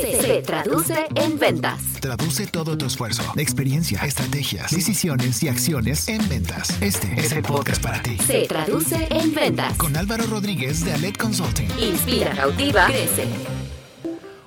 se, traduce en ventas. Traduce todo tu esfuerzo, experiencia, estrategias, decisiones y acciones en ventas. Este es el podcast para ti. Se traduce en ventas. Con Álvaro Rodríguez de Alet Consulting. Inspira, cautiva, crece.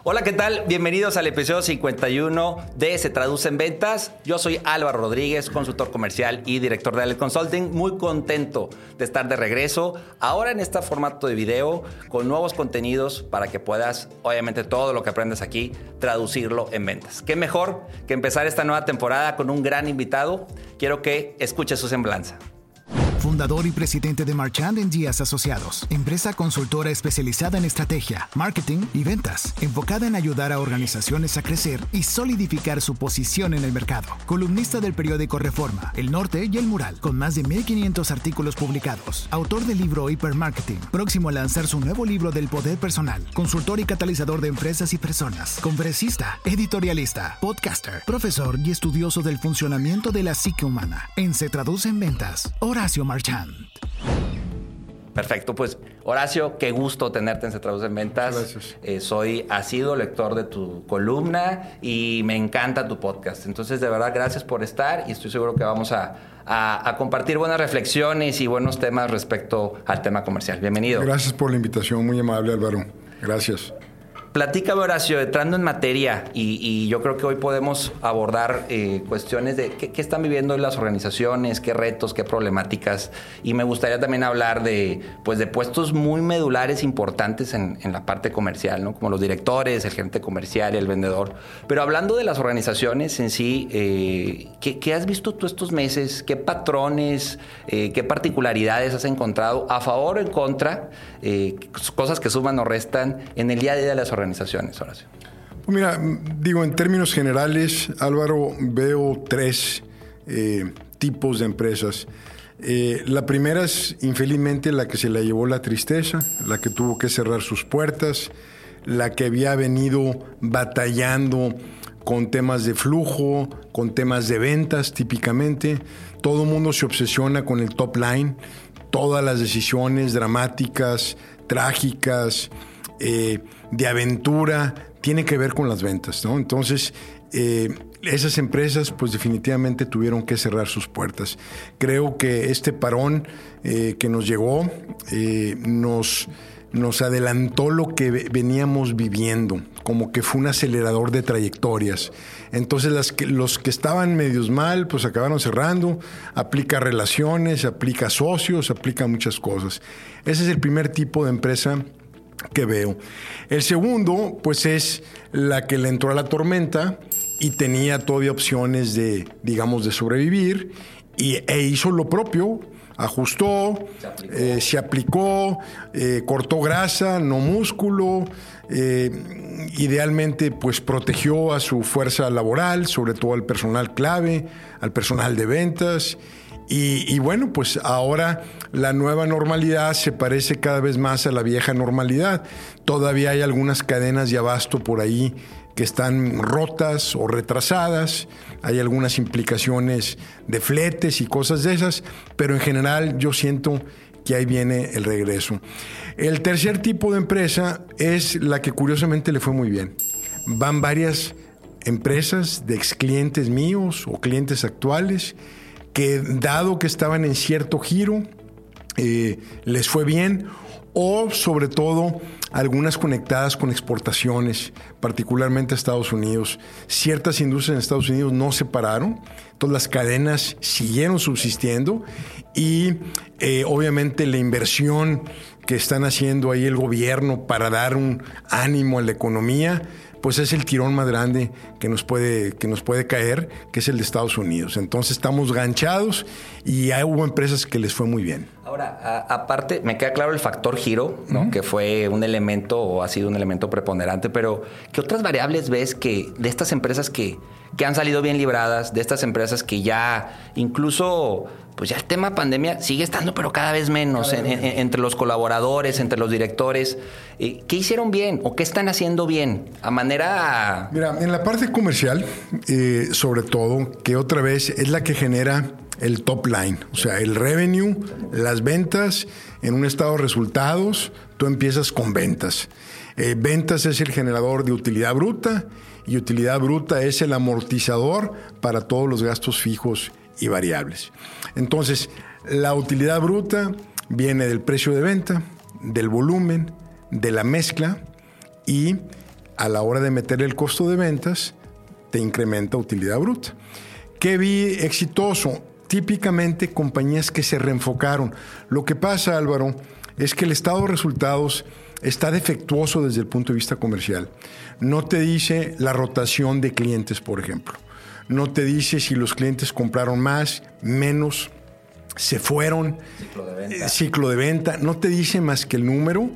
Hola, ¿qué tal? Bienvenidos al episodio 51 de Se Traduce en Ventas. Yo soy Álvaro Rodríguez, consultor comercial y director de Alet Consulting. Muy contento de estar de regreso, ahora en este formato de video, con nuevos contenidos para que puedas, obviamente, todo lo que aprendes aquí, traducirlo en ventas. ¿Qué mejor que empezar esta nueva temporada con un gran invitado? Quiero que escuche su semblanza fundador y presidente de Marchand Díaz Asociados, empresa consultora especializada en estrategia, marketing y ventas, enfocada en ayudar a organizaciones a crecer y solidificar su posición en el mercado. Columnista del periódico Reforma, El Norte y El Mural, con más de 1500 artículos publicados. Autor del libro Hypermarketing, próximo a lanzar su nuevo libro del poder personal. Consultor y catalizador de empresas y personas. Conferencista, editorialista, podcaster, profesor y estudioso del funcionamiento de la psique humana. En Se Traduce en Ventas, Horacio Perfecto, pues Horacio, qué gusto tenerte en Se Traduce en Ventas. Gracias. Eh, soy asido lector de tu columna y me encanta tu podcast. Entonces, de verdad, gracias por estar y estoy seguro que vamos a, a compartir buenas reflexiones y buenos temas respecto al tema comercial. Bienvenido. Gracias por la invitación, muy amable Álvaro. Gracias. Platícame, Horacio, entrando en materia, y, yo creo que hoy podemos abordar eh, cuestiones de qué, están viviendo las organizaciones, qué retos, qué problemáticas, y me gustaría también hablar de, pues, de puestos muy medulares importantes en, la parte comercial, ¿no? como los directores, el gerente comercial, el vendedor. Pero hablando de las organizaciones en sí, eh, ¿qué, has visto tú estos meses? ¿Qué patrones, eh, qué particularidades has encontrado a favor o en contra? cosas que suman o restan en el día a día de las organizaciones organizaciones, Horacio? Pues mira, digo, en términos generales, Álvaro, veo tres eh, tipos de empresas. Eh, la primera es, infelizmente, la que se la llevó la tristeza, la que tuvo que cerrar sus puertas, la que había venido batallando con temas de flujo, con temas de ventas típicamente. Todo el mundo se obsesiona con el top line, todas las decisiones dramáticas, trágicas, eh, de aventura, tiene que ver con las ventas, ¿no? Entonces, eh, esas empresas pues definitivamente tuvieron que cerrar sus puertas. Creo que este parón eh, que nos llegó nos, nos adelantó lo que veníamos viviendo, como que fue un acelerador de trayectorias. Entonces las los que estaban medios mal pues acabaron cerrando, aplica relaciones, aplica socios, aplica muchas cosas. Ese es el primer tipo de empresa que veo. El segundo, pues es la que le entró a la tormenta y tenía todavía opciones de, digamos, de sobrevivir y, e hizo lo propio, ajustó, se aplicó, eh, eh, cortó grasa, no músculo, eh, idealmente pues protegió a su fuerza laboral, sobre todo al personal clave, al personal de ventas y, bueno, pues ahora la nueva normalidad se parece cada vez más a la vieja normalidad. Todavía hay algunas cadenas de abasto por ahí que están rotas o retrasadas, hay algunas implicaciones de fletes y cosas de esas, pero en general yo siento que ahí viene el regreso. El tercer tipo de empresa es la que curiosamente le fue muy bien. Van varias empresas de ex clientes míos o clientes actuales que dado que estaban en cierto giro, eh, les fue bien, o sobre todo algunas conectadas con exportaciones, particularmente a Estados Unidos. Ciertas industrias en Estados Unidos no se pararon, entonces las cadenas siguieron subsistiendo y eh, obviamente la inversión que están haciendo ahí el gobierno para dar un ánimo a la economía, pues es el tirón más grande que nos puede, que nos puede caer, que es el de Estados Unidos. Entonces estamos ganchados y hay, hubo empresas que les fue muy bien. Ahora, aparte, me queda claro el factor giro, ¿no? que fue un elemento o ha sido un elemento preponderante, pero ¿qué otras variables ves que de estas empresas que, que han salido bien libradas, de estas empresas que ya incluso pues ya el tema pandemia sigue estando, pero cada vez menos entre los colaboradores, entre los directores. Eh, ¿Qué hicieron bien o qué están haciendo bien? A manera... Mira, en la parte comercial, eh, sobre todo, que otra vez es la que genera el top line, o sea, el revenue, las ventas, en un estado de resultados, tú empiezas con ventas. Eh, ventas es el generador de utilidad bruta y utilidad bruta es el amortizador para todos los gastos fijos y variables. Entonces, la utilidad bruta viene del precio de venta, del volumen, de la mezcla y a la hora de meter el costo de ventas, te incrementa utilidad bruta. ¿Qué vi exitoso? Típicamente compañías que se reenfocaron. Lo que pasa, Álvaro, es que el estado de resultados está defectuoso desde el punto de vista comercial. No te dice la rotación de clientes, por ejemplo. No te dice si los clientes compraron más, menos, se fueron. Ciclo de venta. ciclo de venta. No te dice más que el número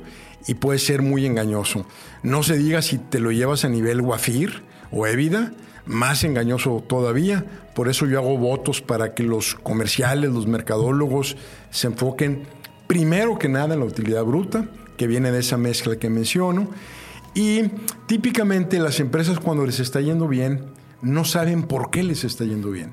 y puede ser muy engañoso. No se diga si te lo llevas a nivel Wafir o Evida, más engañoso todavía. Por eso yo hago votos para que los comerciales, los mercadólogos se enfoquen primero que nada en la utilidad bruta, que viene de esa mezcla que menciono. Y típicamente las empresas cuando les está yendo bien, no saben por qué les está yendo bien.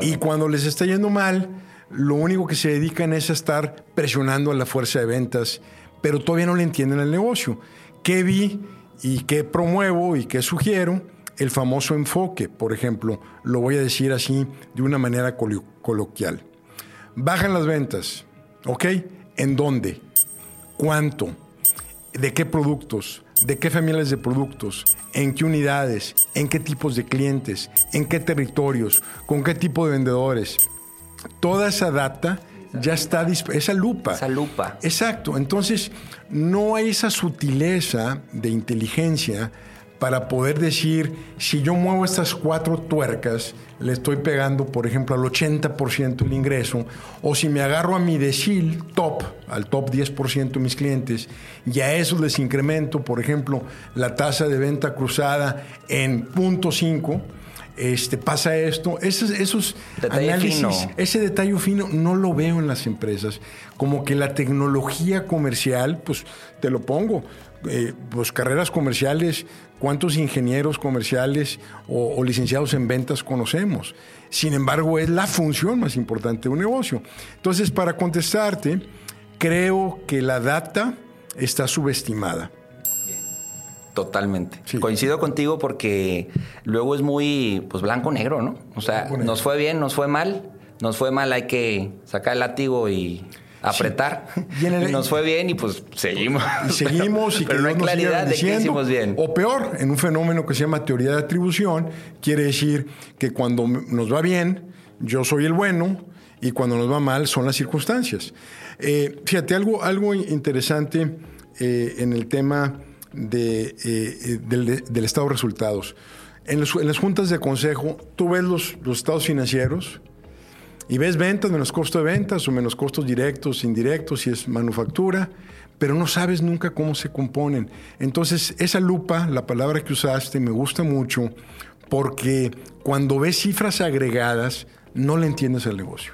Y cuando les está yendo mal, lo único que se dedican es a estar presionando a la fuerza de ventas pero todavía no le entienden el negocio. ¿Qué vi y qué promuevo y qué sugiero? El famoso enfoque, por ejemplo, lo voy a decir así de una manera coloquial. Bajan las ventas, ¿ok? ¿En dónde? ¿Cuánto? ¿De qué productos? ¿De qué familias de productos? ¿En qué unidades? ¿En qué tipos de clientes? ¿En qué territorios? ¿Con qué tipo de vendedores? Toda esa data ya está esa lupa. Esa lupa. Exacto. Entonces, no hay esa sutileza de inteligencia para poder decir, si yo muevo estas cuatro tuercas, le estoy pegando, por ejemplo, al 80% del ingreso, o si me agarro a mi decil top, al top 10% de mis clientes, y a eso les incremento, por ejemplo, la tasa de venta cruzada en 0.5, este, pasa esto. Esos, esos análisis, ese detalle fino no lo veo en las empresas. Como que la tecnología comercial, pues te lo pongo, eh, pues carreras comerciales, ¿cuántos ingenieros comerciales o, o, licenciados en ventas conocemos? Sin embargo, es la función más importante de un negocio. Entonces, para contestarte, creo que la data está subestimada. Totalmente. Coincido contigo porque luego es muy pues blanco-negro, ¿no? O sea, nos fue bien, nos fue mal, nos fue mal, hay que sacar el látigo y apretar. Y, nos fue bien y pues seguimos. Y seguimos y Pero no hay claridad de que hicimos bien. O peor, en un fenómeno que se llama teoría de atribución, quiere decir que cuando nos va bien, yo soy el bueno y cuando nos va mal son las circunstancias. Eh, fíjate, algo, algo interesante eh, en el tema de, eh, del, estado de resultados. En, las juntas de consejo, tú ves los, los, estados financieros y ves ventas menos costo de ventas o menos costos directos, indirectos, si es manufactura, pero no sabes nunca cómo se componen. Entonces, esa lupa, la palabra que usaste, me gusta mucho porque cuando ves cifras agregadas, no le entiendes al negocio.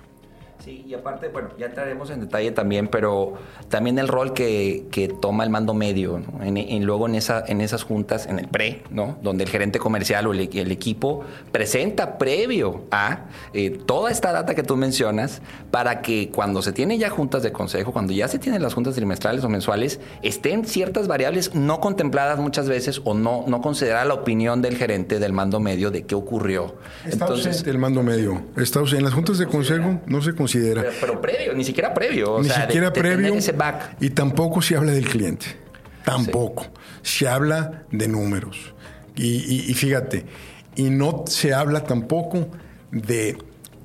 Sí, y aparte, bueno, ya entraremos en detalle también, pero también el rol que, que toma el mando medio, ¿no? en, luego en, esa, en esas juntas, en el pre, ¿no? donde el gerente comercial o el, equipo presenta previo a eh, toda esta data que tú mencionas, para que cuando se tiene ya juntas de consejo, cuando ya se tienen las juntas trimestrales o mensuales, estén ciertas variables no contempladas muchas veces o no, no considerar la opinión del gerente del mando medio de qué ocurrió. Está Entonces, el mando medio. Está en las juntas de consejo no se considera pero, previo, ni siquiera previo. ni siquiera previo. Y tampoco se habla del cliente. Tampoco. Se habla de números. Y, fíjate, y no se habla tampoco de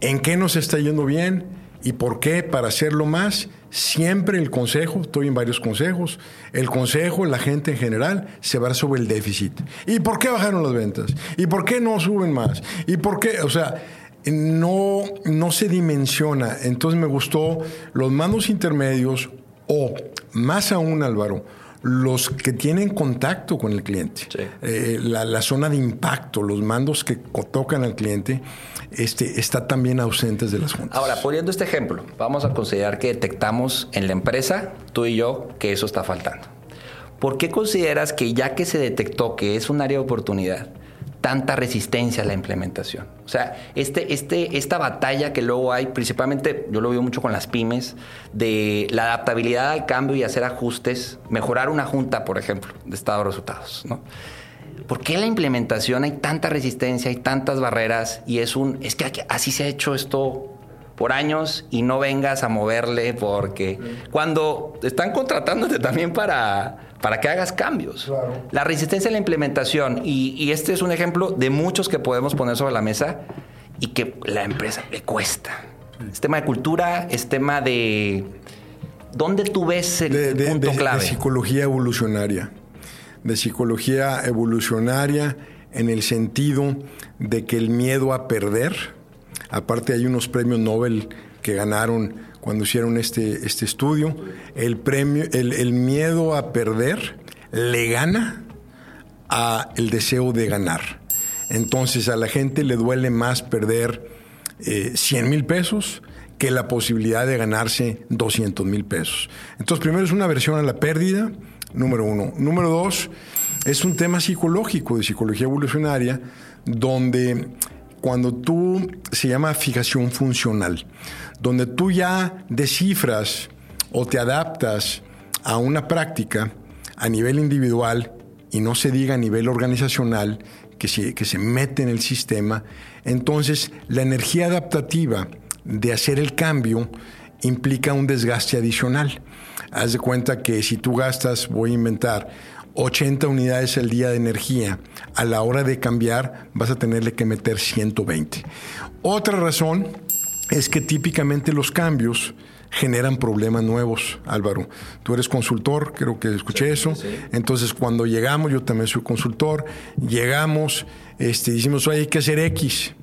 en qué nos está yendo bien y por qué para hacerlo más. Siempre el consejo, estoy en varios consejos, el consejo, la gente en general, se va sobre el déficit. ¿Y por qué bajaron las ventas? ¿Y por qué no suben más? ¿Y por qué? O sea, no, no se dimensiona. Entonces me gustó los mandos intermedios o, más aún Álvaro, los que tienen contacto con el cliente, eh, la, zona de impacto, los mandos que tocan al cliente, este, está también ausentes de las juntas. Ahora, poniendo este ejemplo, vamos a considerar que detectamos en la empresa, tú y yo, que eso está faltando. ¿Por qué consideras que ya que se detectó que es un área de oportunidad, tanta resistencia a la implementación. O sea, este, este, esta batalla que luego hay, principalmente yo lo veo mucho con las pymes, de la adaptabilidad al cambio y hacer ajustes, mejorar una junta, por ejemplo, de estado de resultados. ¿no? ¿Por qué la implementación hay tanta resistencia, hay tantas barreras y es un, es que así se ha hecho esto por años y no vengas a moverle porque cuando están contratándote también para, para que hagas cambios. La resistencia a la implementación y, este es un ejemplo de muchos que podemos poner sobre la mesa y que la empresa le cuesta. Es tema de cultura, es tema de... ¿Dónde tú ves el punto clave? De psicología evolucionaria. De psicología evolucionaria en el sentido de que el miedo a perder, Aparte hay unos premios Nobel que ganaron cuando hicieron este, este estudio. El, premio, el, miedo a perder le gana a el deseo de ganar. Entonces a la gente le duele más perder 100 eh, mil pesos que la posibilidad de ganarse 200 mil pesos. Entonces primero es una versión a la pérdida, número uno. Número dos, es un tema psicológico, de psicología evolucionaria, donde cuando tú se llama fijación funcional, donde tú ya descifras o te adaptas a una práctica a nivel individual y no se diga a nivel organizacional que se, que se mete en el sistema, entonces la energía adaptativa de hacer el cambio implica un desgaste adicional. Haz de cuenta que si tú gastas, voy a inventar, 80 unidades al día de energía, a la hora de cambiar vas a tenerle que meter 120. Otra razón es que típicamente los cambios generan problemas nuevos, Álvaro. Tú eres consultor, creo que escuché eso. Entonces, cuando llegamos, yo también soy consultor, llegamos, este, decimos, hay que hacer X.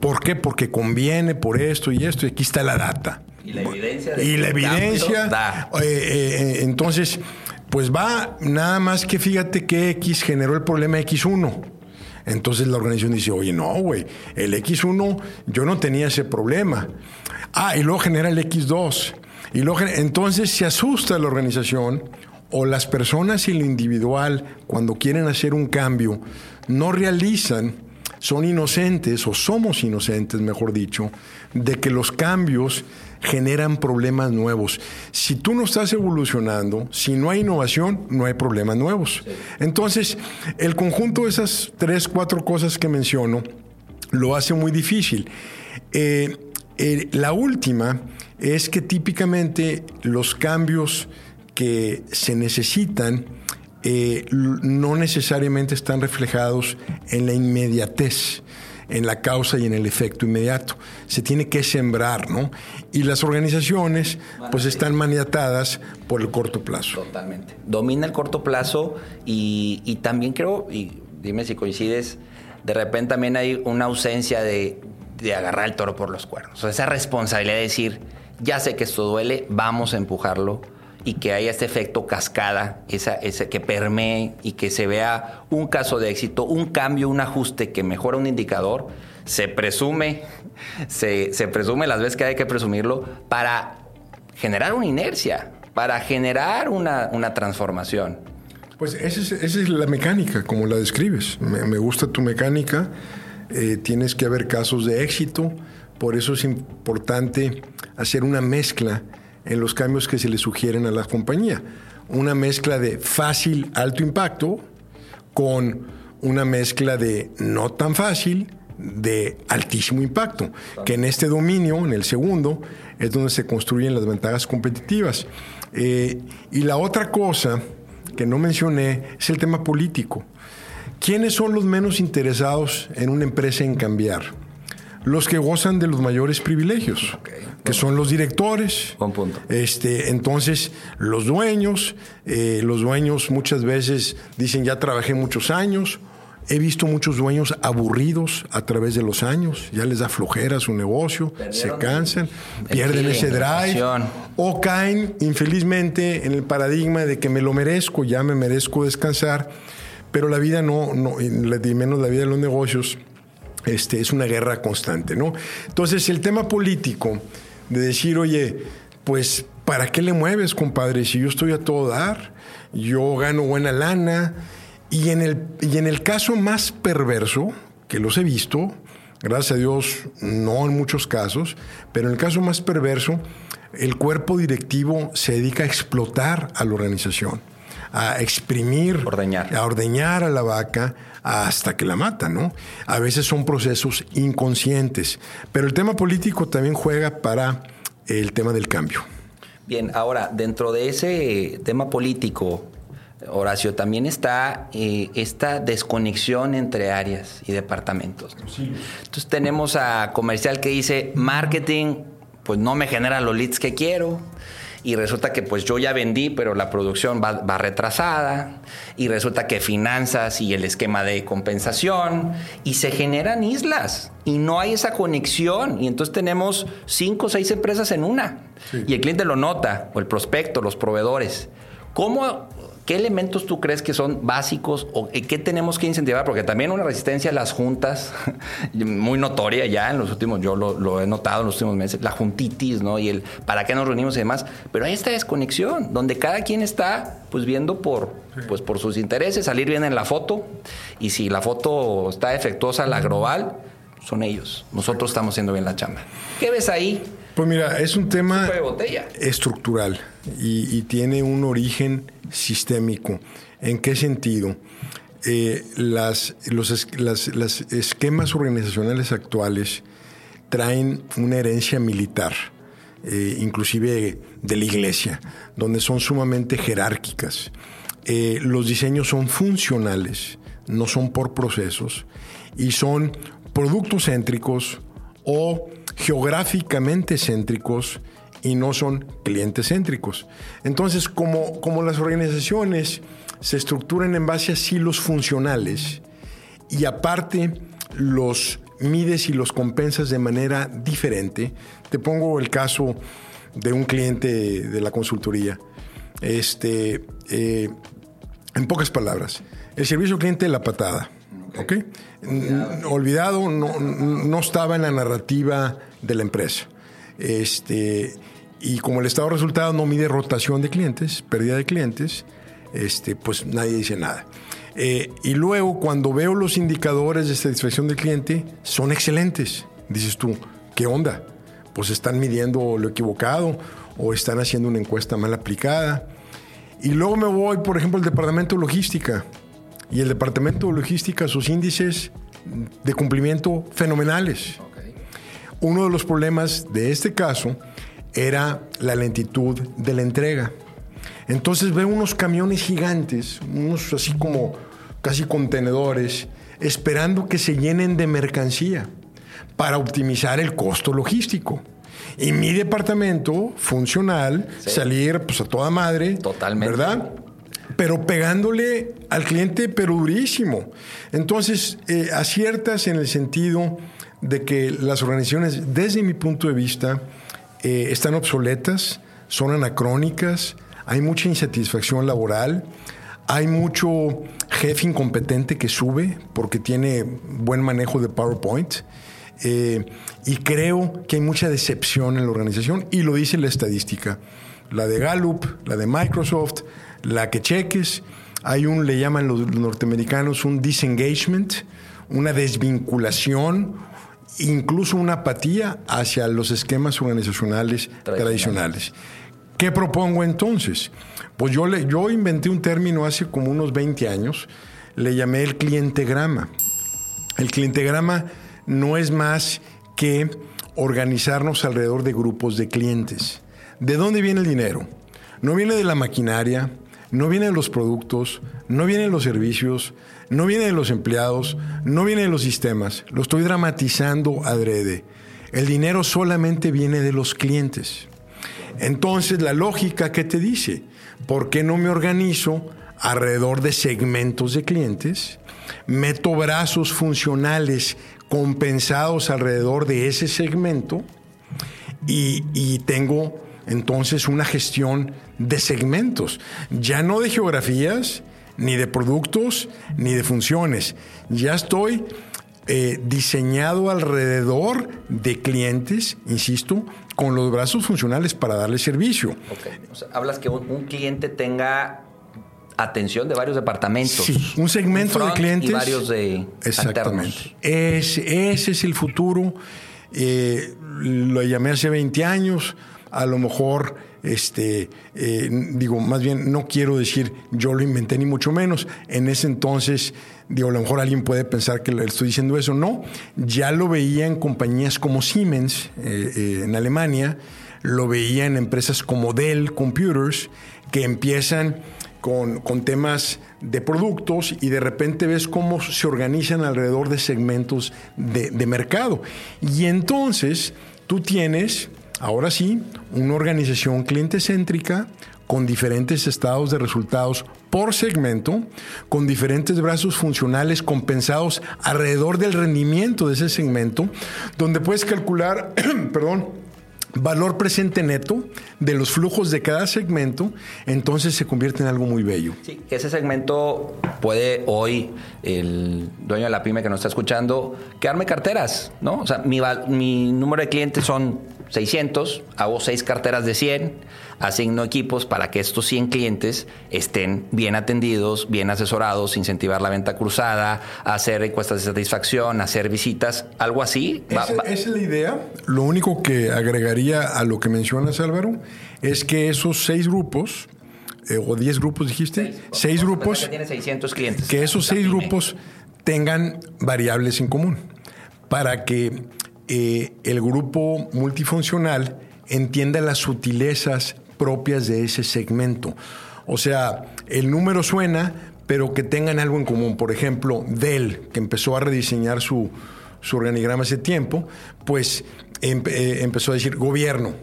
¿Por qué? Porque conviene por esto y esto, y aquí está la data. Y la evidencia. y la evidencia. Eh, eh, entonces, pues va, nada más que fíjate que X generó el problema X1. Entonces la organización dice, oye, no, güey, el X1 yo no tenía ese problema. Ah, y luego genera el X2. Y luego, entonces se asusta la organización o las personas y lo individual, cuando quieren hacer un cambio, no realizan, son inocentes o somos inocentes, mejor dicho, de que los cambios generan problemas nuevos. Si tú no estás evolucionando, si no hay innovación, no hay problemas nuevos. Entonces, el conjunto de esas tres, cuatro cosas que menciono lo hace muy difícil. Eh, eh, la última es que típicamente los cambios que se necesitan eh, no necesariamente están reflejados en la inmediatez en la causa y en el efecto inmediato. Se tiene que sembrar, ¿no? Y las organizaciones pues están maniatadas por el corto plazo. Totalmente. Domina el corto plazo y, también creo, y dime si coincides, de repente también hay una ausencia de, de agarrar el toro por los cuernos. O sea, esa responsabilidad de decir, ya sé que esto duele, vamos a empujarlo y que haya este efecto cascada, esa, que permee y que se vea un caso de éxito, un cambio, un ajuste que mejora un indicador, se presume, se, se presume las veces que hay que presumirlo para generar una inercia, para generar una, una transformación. Pues esa es, esa es, la mecánica, como la describes. Me, me gusta tu mecánica. Eh, tienes que haber casos de éxito. Por eso es importante hacer una mezcla en los cambios que se le sugieren a la compañía. Una mezcla de fácil, alto impacto con una mezcla de no tan fácil, de altísimo impacto, que en este dominio, en el segundo, es donde se construyen las ventajas competitivas. Eh, y la otra cosa que no mencioné es el tema político. ¿Quiénes son los menos interesados en una empresa en cambiar? Los que gozan de los mayores privilegios que son los directores. Buen punto. Este, entonces, los dueños, eh, los dueños muchas veces dicen, ya trabajé muchos años. He visto muchos dueños aburridos a través de los años, ya les da flojera su negocio, se cansan, pierden ese drive o caen infelizmente en el paradigma de que me lo merezco, ya me merezco descansar, pero la vida no, no menos la vida de los negocios, este, es una guerra constante, ¿no? Entonces, el tema político de decir, oye, pues, ¿para qué le mueves, compadre? Si yo estoy a todo dar, yo gano buena lana Y en el, y en el caso más perverso, que los he visto, gracias a Dios no en muchos casos, pero en el caso más perverso, el cuerpo directivo se dedica a explotar a la organización, a exprimir, Ordeñar. a ordeñar a la vaca hasta que la mata, ¿no? A veces son procesos inconscientes, pero el tema político también juega para el tema del cambio. Bien, ahora, dentro de ese tema político, Horacio, también está eh, esta desconexión entre áreas y departamentos. ¿no? Entonces tenemos a comercial que dice marketing, pues no me genera los leads que quiero. Y resulta que pues yo ya vendí, pero la producción va, va retrasada. Y resulta que finanzas y el esquema de compensación. Y se generan islas. Y no hay esa conexión. Y entonces tenemos cinco o seis empresas en una. Y el cliente lo nota, o el prospecto, los proveedores. ¿Cómo ¿Qué elementos tú crees que son básicos o qué tenemos que incentivar? Porque también una resistencia a las juntas, muy notoria ya en los últimos, yo lo, lo, he notado en los últimos meses, la juntitis, ¿no? Y el para qué nos reunimos y demás. Pero hay esta desconexión, donde cada quien está pues viendo por, pues, por sus intereses, salir bien en la foto. Y si la foto está defectuosa, la global, son ellos. Nosotros estamos haciendo bien la chamba. ¿Qué ves ahí? Pues mira, es un tema estructural y, y, tiene un origen sistémico. ¿En qué sentido? Eh, las, los las, las esquemas organizacionales actuales traen una herencia militar, eh, inclusive de la iglesia, donde son sumamente jerárquicas. Eh, los diseños son funcionales, no son por procesos, y son productos céntricos o geográficamente céntricos y no son clientes céntricos. Entonces, como, como las organizaciones se estructuran en base a silos funcionales y aparte los mides y los compensas de manera diferente, te pongo el caso de un cliente de la consultoría. Este, eh, en pocas palabras, el servicio cliente de la patada. ¿ok? Olvidado, no, no, estaba en la narrativa de la empresa. Este, y como el estado de resultado no mide rotación de clientes, pérdida de clientes, este, pues nadie dice nada. Eh, y luego, cuando veo los indicadores de satisfacción del cliente, son excelentes. Dices tú, ¿qué onda? Pues están midiendo lo equivocado o están haciendo una encuesta mal aplicada. Y luego me voy, por ejemplo, al departamento de logística. Y el departamento de logística, sus índices de cumplimiento fenomenales. Okay. Uno de los problemas de este caso era la lentitud de la entrega. Entonces veo unos camiones gigantes, unos así como casi contenedores, esperando que se llenen de mercancía para optimizar el costo logístico. Y mi departamento funcional, sí. salir pues a toda madre, Totalmente. ¿verdad? Pero pegándole al cliente, pero durísimo. Entonces, eh, aciertas en el sentido de que las organizaciones, desde mi punto de vista, eh, están obsoletas, son anacrónicas, hay mucha insatisfacción laboral, hay mucho jefe incompetente que sube porque tiene buen manejo de PowerPoint. Eh, y creo que hay mucha decepción en la organización y lo dice la estadística. La de Gallup, la de Microsoft, la que cheques. Hay un, le llaman los norteamericanos, un disengagement, una desvinculación, incluso una apatía hacia los esquemas organizacionales tradicionales. tradicionales. ¿Qué propongo entonces? Pues yo, le, yo inventé un término hace como unos 20 años, le llamé el clientegrama. El clientegrama no es más que organizarnos alrededor de grupos de clientes. ¿De dónde viene el dinero? No viene de la maquinaria, no viene de los productos, no viene de los servicios, no viene de los empleados, no viene de los sistemas. Lo estoy dramatizando adrede. El dinero solamente viene de los clientes. Entonces, la lógica que te dice, ¿por qué no me organizo alrededor de segmentos de clientes? Meto brazos funcionales compensados alrededor de ese segmento y, y tengo entonces una gestión de segmentos, ya no de geografías, ni de productos, ni de funciones. Ya estoy eh, diseñado alrededor de clientes, insisto, con los brazos funcionales para darle servicio. Okay. O sea, hablas que un, un cliente tenga atención de varios departamentos. Sí, un segmento de clientes. Y varios de Exactamente. Ese, ese es el futuro. Eh, lo llamé hace 20 años. A lo mejor, este, eh, digo, más bien, no quiero decir yo lo inventé ni mucho menos. En ese entonces, digo, a lo mejor alguien puede pensar que le estoy diciendo eso. No, ya lo veía en compañías como Siemens eh, eh, en Alemania, lo veía en empresas como Dell Computers, que empiezan con, con, temas de productos y de repente ves cómo se organizan alrededor de segmentos de, de mercado. Y entonces tú tienes, ahora sí, una organización cliente céntrica con diferentes estados de resultados por segmento, con diferentes brazos funcionales compensados alrededor del rendimiento de ese segmento, donde puedes calcular, perdón, valor presente neto de los flujos de cada segmento, entonces se convierte en algo muy bello. Sí, ese segmento puede hoy, el dueño de la pyme que nos está escuchando, quedarme carteras, ¿no? O sea, mi, mi número de clientes son 600, hago seis carteras de 100, asigno equipos para que estos 100 clientes estén bien atendidos, bien asesorados, incentivar la venta cruzada, hacer encuestas de satisfacción, hacer visitas, algo así. Esa, esa es la idea. Lo único que agregaría a lo que mencionas, Álvaro, es que esos seis grupos, eh, o 10 grupos dijiste, seis, seis grupos, que, tiene 600 clientes. que esos seis grupos tengan variables en común para que eh, el grupo multifuncional entienda las sutilezas propias de ese segmento. O sea, el número suena, pero que tengan algo en común. Por ejemplo, Dell, que empezó a rediseñar su, su organigrama hace tiempo, pues eh, empezó a decir gobierno,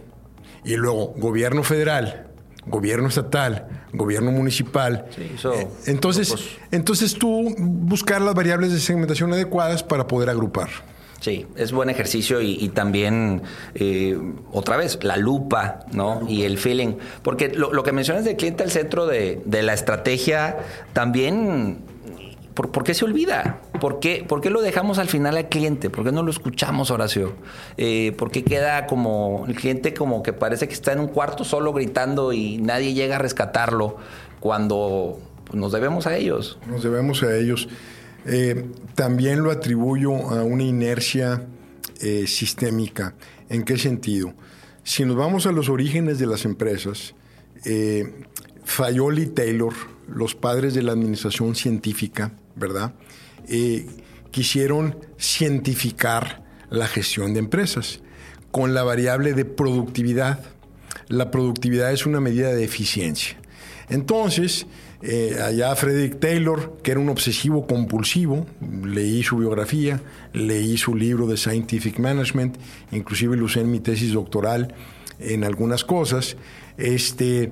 y luego gobierno federal, gobierno estatal, gobierno municipal. Sí, eh, entonces, grupos. entonces tú buscar las variables de segmentación adecuadas para poder agrupar. Sí, es buen ejercicio y, y también, eh, otra vez, la lupa, ¿no? Y el feeling. Porque lo, lo que mencionas del cliente al centro de, de la estrategia, también, ¿por, ¿por, qué se olvida? ¿Por qué, ¿Por qué lo dejamos al final al cliente? ¿Por qué no lo escuchamos, Horacio? Eh, ¿Por qué queda como el cliente como que parece que está en un cuarto solo gritando y nadie llega a rescatarlo cuando nos debemos a ellos? Nos debemos a ellos. Eh, también lo atribuyo a una inercia eh, sistémica. ¿En qué sentido? Si nos vamos a los orígenes de las empresas, eh, Fayol y Taylor, los padres de la administración científica, ¿verdad? quisieron cientificar la gestión de empresas con la variable de productividad. La productividad es una medida de eficiencia. Entonces, eh, allá Frederick Taylor, que era un obsesivo compulsivo, leí su biografía, leí su libro de Scientific Management, inclusive lo usé en mi tesis doctoral en algunas cosas, este,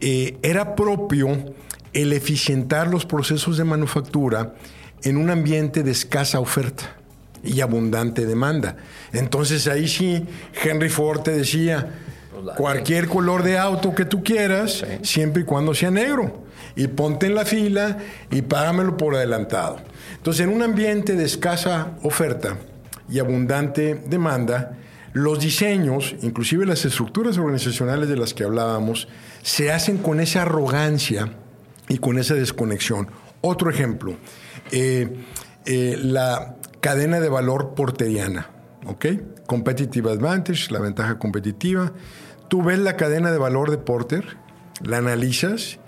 eh, era propio el eficientar los procesos de manufactura en un ambiente de escasa oferta y abundante demanda. Entonces ahí sí, Henry Ford te decía, cualquier color de auto que tú quieras, siempre y cuando sea negro y ponte en la fila y págamelo por adelantado. Entonces, en un ambiente de escasa oferta y abundante demanda, los diseños, inclusive las estructuras organizacionales de las que hablábamos, se hacen con esa arrogancia y con esa desconexión. Otro ejemplo, eh, eh, la cadena de valor porteriana, ¿ok? Competitive Advantage, la ventaja competitiva. Tú ves la cadena de valor de Porter, la analizas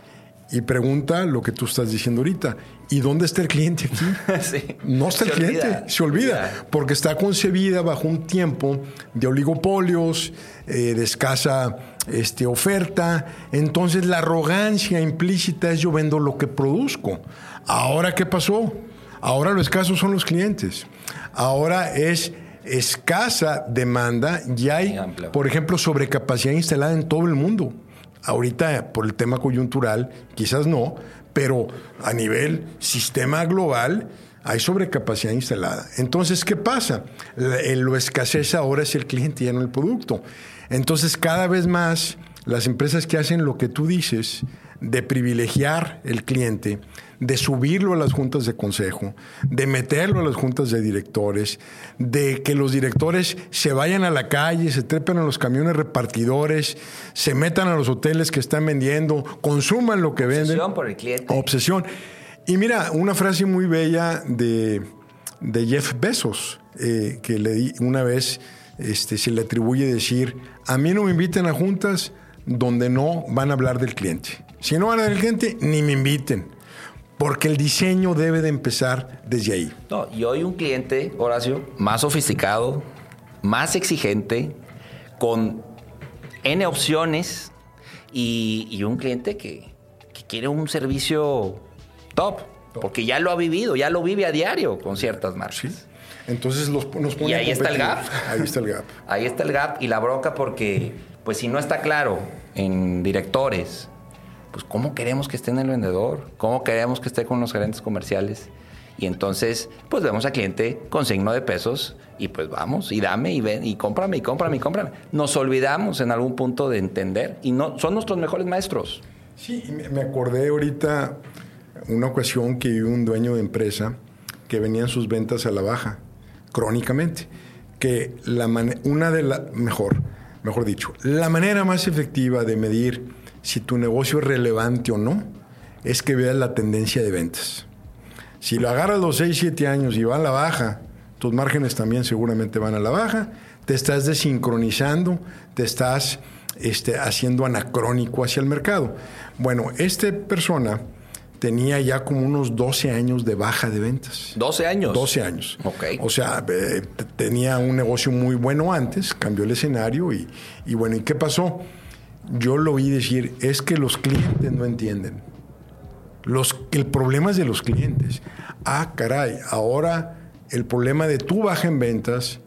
y pregunta lo que tú estás diciendo ahorita. ¿Y dónde está el cliente aquí? Sí. No está Se el cliente, olvida. se olvida, porque está concebida bajo un tiempo de oligopolios, eh, de escasa este, oferta. Entonces la arrogancia implícita es yo vendo lo que produzco. Ahora, ¿qué pasó? Ahora lo escaso son los clientes. Ahora es escasa demanda y hay, por ejemplo, sobrecapacidad instalada en todo el mundo. Ahorita, por el tema coyuntural, quizás no, pero a nivel sistema global hay sobrecapacidad instalada. Entonces, ¿qué pasa? Lo escasez ahora es el cliente, ya no el producto. Entonces, cada vez más las empresas que hacen lo que tú dices de privilegiar el cliente, de subirlo a las juntas de consejo, de meterlo a las juntas de directores, de que los directores se vayan a la calle, se trepen a los camiones repartidores, se metan a los hoteles que están vendiendo, consuman lo que venden. Obsesión por el cliente. Obsesión. Y mira, una frase muy bella de, de Jeff Bezos, eh, que le di una vez este, se le atribuye decir, a mí no me inviten a juntas donde no van a hablar del cliente. Si no van a hablar del cliente, ni me inviten. Porque el diseño debe de empezar desde ahí. No, y hoy un cliente, Horacio, más sofisticado, más exigente, con N opciones y, y un cliente que, que quiere un servicio top, porque ya lo ha vivido, ya lo vive a diario con ciertas marcas. Entonces los, nos pone Y ahí está el gap. Ahí está el gap. Ahí está el gap y la bronca porque, pues si no está claro en directores, pues cómo queremos que esté en el vendedor, cómo queremos que esté con los gerentes comerciales. Y entonces, pues vemos al cliente con signo de pesos y pues vamos y dame y ven y cómprame y cómprame y cómprame. Nos olvidamos en algún punto de entender y no son nuestros mejores maestros. Sí, me acordé ahorita una ocasión que un dueño de empresa que venían sus ventas a la baja, crónicamente. Que la una de las, mejor, mejor dicho, la manera más efectiva de medir si tu negocio es relevante o no es que veas la tendencia de ventas. Si lo agarras los 6, 7 años y va a la baja, tus márgenes también seguramente van a la baja, te estás desincronizando, te estás este, haciendo anacrónico hacia el mercado. Bueno, esta persona tenía ya como unos 12 años de baja de ventas. 12 años. 12 años. Ok. O sea, eh, tenía un negocio muy bueno antes, cambió el escenario y, y bueno, ¿y qué pasó? Yo lo oí decir, es que los clientes no entienden. Los, el problema es de los clientes. Ah, caray, ahora el problema de tu baja en ventas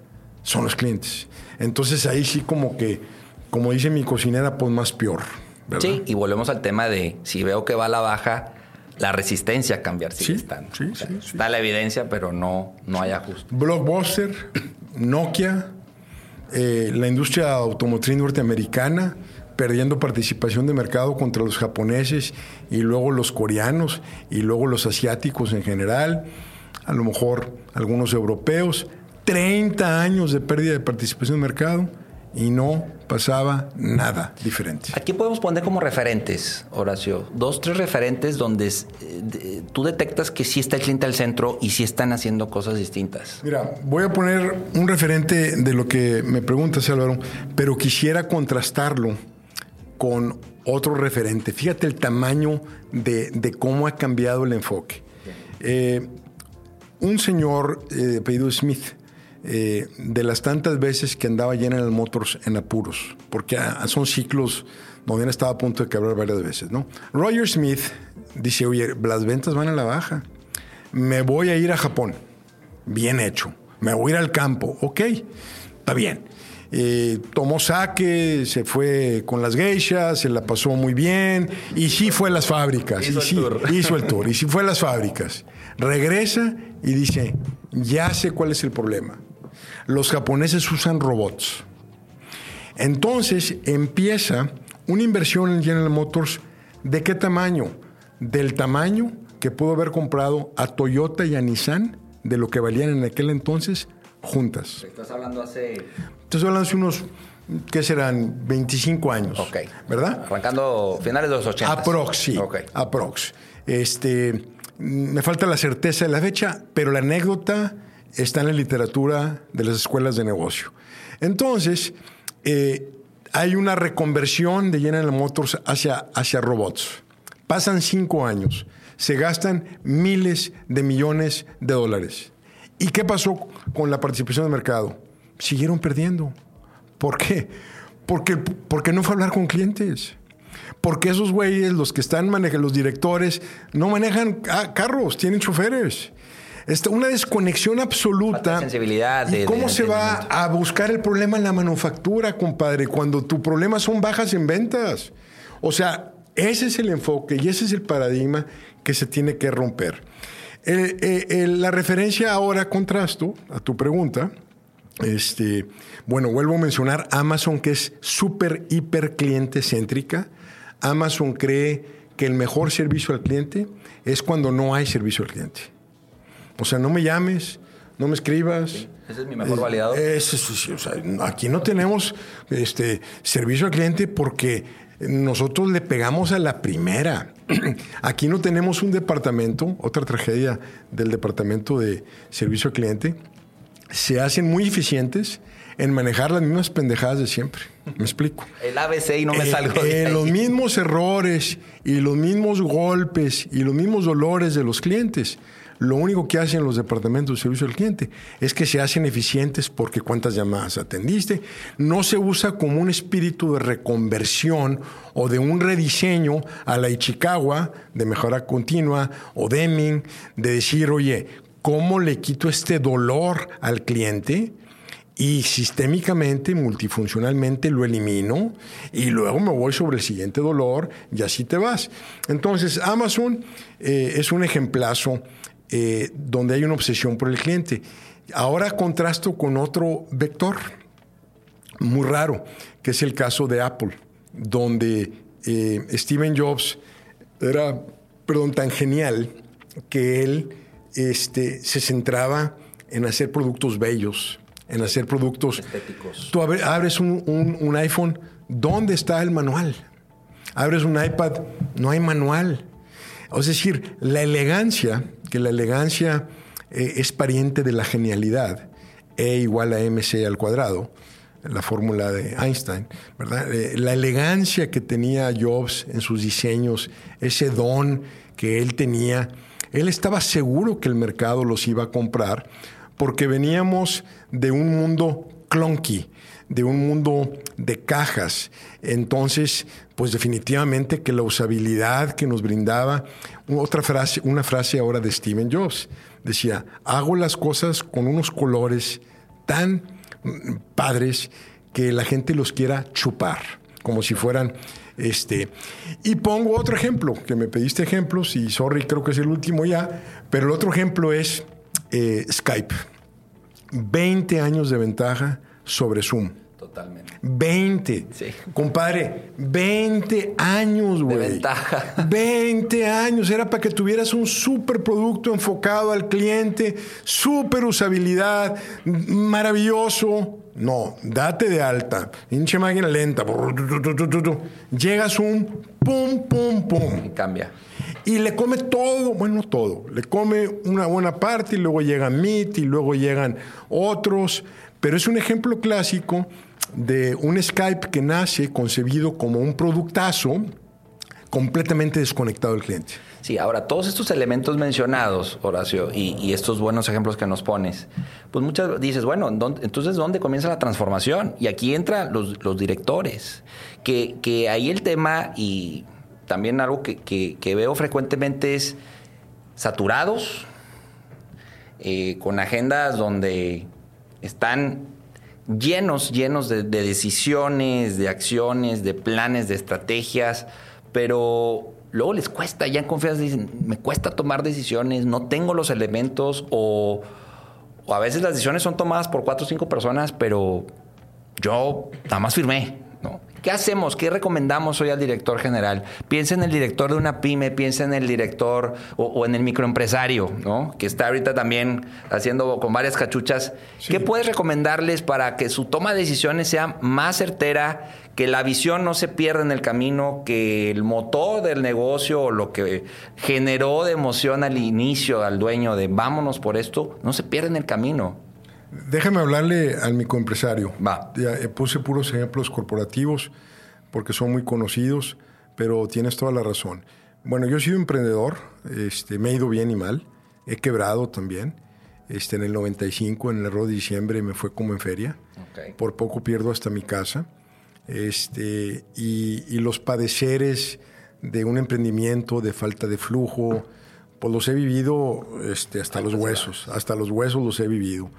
son los clientes. Entonces ahí sí como que, como dice mi cocinera, pues más peor. ¿verdad? Sí, y volvemos al tema de si veo que va a la baja, la resistencia a cambiar sigue Sí, estando. sí, O sea, sí, sí. Está la evidencia, pero no, no hay ajuste. Blockbuster, Nokia, eh, la industria automotriz norteamericana, perdiendo participación de mercado contra los japoneses y luego los coreanos y luego los asiáticos en general, a lo mejor algunos europeos, 30 años de pérdida de participación de mercado y no pasaba nada diferente. Aquí podemos poner como referentes, Horacio, dos, tres referentes donde eh, tú detectas que sí está el cliente al centro y sí están haciendo cosas distintas. Mira, voy a poner un referente de lo que me preguntas, Álvaro, pero quisiera contrastarlo con otro referente. Fíjate el tamaño de, cómo ha cambiado el enfoque. Eh, un señor eh, de apellido Smith, eh, de las tantas veces que andaba General Motors en apuros, porque ah, son ciclos donde él estaba a punto de quebrar varias veces, ¿no? Roger Smith dice, oye, las ventas van a la baja, me voy a ir a Japón, bien hecho, me voy a ir al campo, ok, está bien. Eh, tomó saque, se fue con las geishas, se la pasó muy bien y sí fue a las fábricas. Hizo y el sí, tour. hizo el tour y sí fue a las fábricas. Regresa y dice, ya sé cuál es el problema. Los japoneses usan robots. Entonces empieza una inversión en General Motors. ¿De qué tamaño? Del tamaño que pudo haber comprado a Toyota y a Nissan de lo que valían en aquel entonces juntas. Estás hablando hace... Entonces hablando de unos, ¿qué serán? 25 años. Ok. ¿Verdad? Arrancando finales de los 80. Aprox, sí. Ok. Aprox. Este, me falta la certeza de la fecha, pero la anécdota está en la literatura de las escuelas de negocio. Entonces, eh, hay una reconversión de General Motors hacia, hacia robots. Pasan cinco años, se gastan miles de millones de dólares. ¿Y qué pasó con la participación de mercado? Siguieron perdiendo. ¿Por qué? Porque, porque no fue a hablar con clientes. Porque esos güeyes, los que están manejando, los directores, no manejan ah, carros, tienen choferes. Está una desconexión absoluta. de sensibilidad, ¿Y de- cómo de se va a buscar el problema en la manufactura, compadre, cuando tu problema son bajas en ventas? O sea, ese es el enfoque y ese es el paradigma que se tiene que romper. Eh, eh, eh, la referencia ahora, contrasto a tu pregunta, este, bueno, vuelvo a mencionar Amazon, que es súper, hiper cliente céntrica. Amazon cree que el mejor servicio al cliente es cuando no hay servicio al cliente. O sea, no me llames, no me escribas. ese es mi mejor validador. aquí no tenemos este, servicio al cliente porque nosotros le pegamos a la primera. Aquí no tenemos un departamento, otra tragedia del departamento de servicio al cliente. Se hacen muy eficientes en manejar las mismas pendejadas de siempre. ¿Me explico? El ABC y no me Eh, salgo de eh, ahí. los mismos errores y los mismos golpes y los mismos dolores de los clientes. Lo único que hacen los departamentos de servicio al cliente es que se hacen eficientes porque cuántas llamadas atendiste. No se usa como un espíritu de reconversión o de un rediseño a la Ichikawa de mejora continua o Deming de decir, oye, ¿cómo le quito este dolor al cliente? y sistémicamente, multifuncionalmente lo elimino y luego me voy sobre el siguiente dolor y así te vas. Entonces, Amazon eh, es un ejemplazo eh, donde hay una obsesión por el cliente. Ahora contrasto con otro vector muy raro, que es el caso de Apple, donde eh, Steven Jobs era, perdón, tan genial que él este, se centraba en hacer productos bellos, en hacer productos Estéticos. Tú abre- abres un, un- un iPhone, ¿dónde está el manual? Abres un iPad, no hay manual. Es decir, la elegancia, que la elegancia eh, es pariente de la genialidad, E igual a mc al cuadrado, la fórmula de Einstein, ¿verdad? Eh, la elegancia que tenía Jobs en sus diseños, ese don que él tenía, él estaba seguro que el mercado los iba a comprar porque veníamos de un mundo clunky, de un mundo de cajas. Entonces, pues definitivamente que la usabilidad que nos brindaba, otra frase, una frase ahora de Steven Jobs, decía, hago las cosas con unos colores tan mm, padres que la gente los quiera chupar, como si fueran este. Y pongo otro ejemplo, que me pediste ejemplos, y sorry, creo que es el último ya, pero el otro ejemplo es eh, Skype. 20 años de ventaja sobre Zoom. Totalmente. 20. Sí. Compadre, 20 años, güey. ventaja. 20 años. Era para que tuvieras un super producto enfocado al cliente, super usabilidad, maravilloso. No, date de alta. Hinche máquina lenta. Llegas un pum, pum, pum. Y cambia. Y le come todo, bueno, no todo, le come una buena parte y luego llega Meet y luego llegan otros, pero es un ejemplo clásico de un Skype que nace concebido como un productazo completamente desconectado del cliente. Sí, ahora todos estos elementos mencionados, Horacio, y, estos buenos ejemplos que nos pones, pues muchas dices, bueno, ¿dónde- entonces ¿dónde comienza la transformación? Y aquí entran los, directores, que, ahí el tema y también algo que, veo frecuentemente es saturados, eh, con agendas donde están llenos, llenos de decisiones, de acciones, de planes, de estrategias, pero luego les cuesta, ya en confianza dicen, me cuesta tomar decisiones, no tengo los elementos o, o a veces las decisiones son tomadas por cuatro o cinco personas, pero yo nada más firmé, ¿no? ¿Qué hacemos? ¿Qué recomendamos hoy al director general? Piensa en el director de una pyme, piensa en el director o, o en el microempresario, ¿no? Que está ahorita también haciendo con varias cachuchas. ¿Qué puedes recomendarles para que su toma de decisiones sea más certera, que la visión no se pierda en el camino, que el motor del negocio o lo que generó de emoción al inicio al dueño de vámonos por esto, no se pierda en el camino? Déjame hablarle al microempresario. Va. Ya, eh, puse puros ejemplos corporativos porque son muy conocidos, pero tienes toda la razón. Bueno, yo he sido emprendedor, este, me he ido bien y mal, he quebrado también. Este, en el 95, en el error de diciembre, me fue como en feria. Ok. Por poco pierdo hasta mi casa. Este, y, y los padeceres de un emprendimiento, de falta de flujo, pues los he vivido este, hasta los huesos, hasta los huesos los he vivido.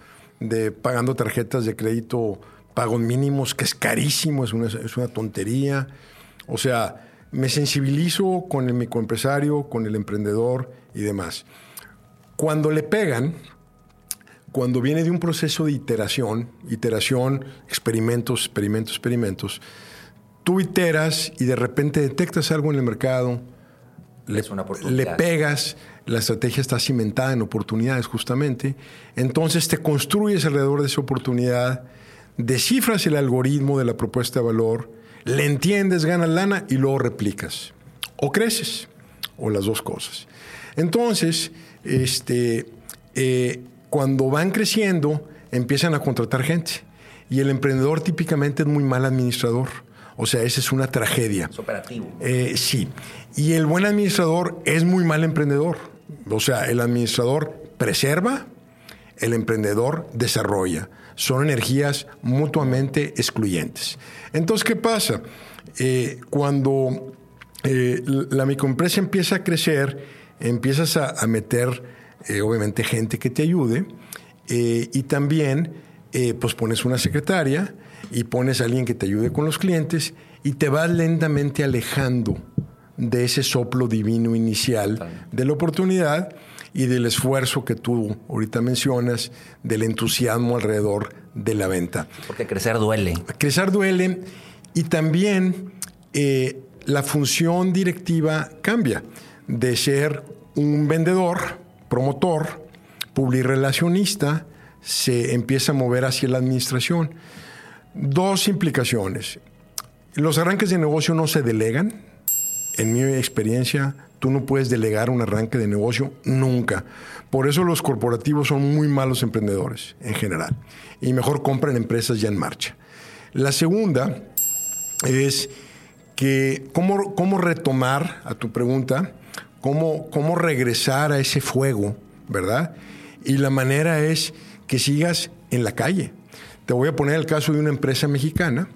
De pagando tarjetas de crédito, pagos mínimos, que es carísimo, es una, es una tontería. O sea, me sensibilizo con el microempresario, con el emprendedor y demás. Cuando le pegan, cuando viene de un proceso de iteración, iteración, experimentos, experimentos, experimentos, tú iteras y de repente detectas algo en el mercado, le, le pegas, la estrategia está cimentada en oportunidades justamente, entonces te construyes alrededor de esa oportunidad, descifras el algoritmo de la propuesta de valor, le entiendes, ganas lana y luego replicas. O creces, o las dos cosas. Entonces, este, eh, cuando van creciendo, empiezan a contratar gente. Y el emprendedor típicamente es muy mal administrador. O sea, esa es una tragedia. Es operativo. Eh, sí. Y el buen administrador es muy mal emprendedor. O sea, el administrador preserva, el emprendedor desarrolla. Son energías mutuamente excluyentes. Entonces, ¿qué pasa? Eh, cuando eh, la microempresa empieza a crecer, empiezas a, a meter, eh, obviamente, gente que te ayude eh, y también, eh, pues pones una secretaria y pones a alguien que te ayude con los clientes y te vas lentamente alejando de ese soplo divino inicial de la oportunidad y del esfuerzo que tú ahorita mencionas, del entusiasmo alrededor de la venta. Porque crecer duele. Crecer duele y también eh, la función directiva cambia de ser un vendedor, promotor, publirelacionista, se empieza a mover hacia la administración. Dos implicaciones. Los arranques de negocio no se delegan. En mi experiencia, tú no puedes delegar un arranque de negocio nunca. Por eso los corporativos son muy malos emprendedores en general. Y mejor compran empresas ya en marcha. La segunda es que cómo, cómo retomar a tu pregunta, cómo, cómo regresar a ese fuego, ¿verdad? Y la manera es que sigas en la calle. Te voy a poner el caso de una empresa mexicana,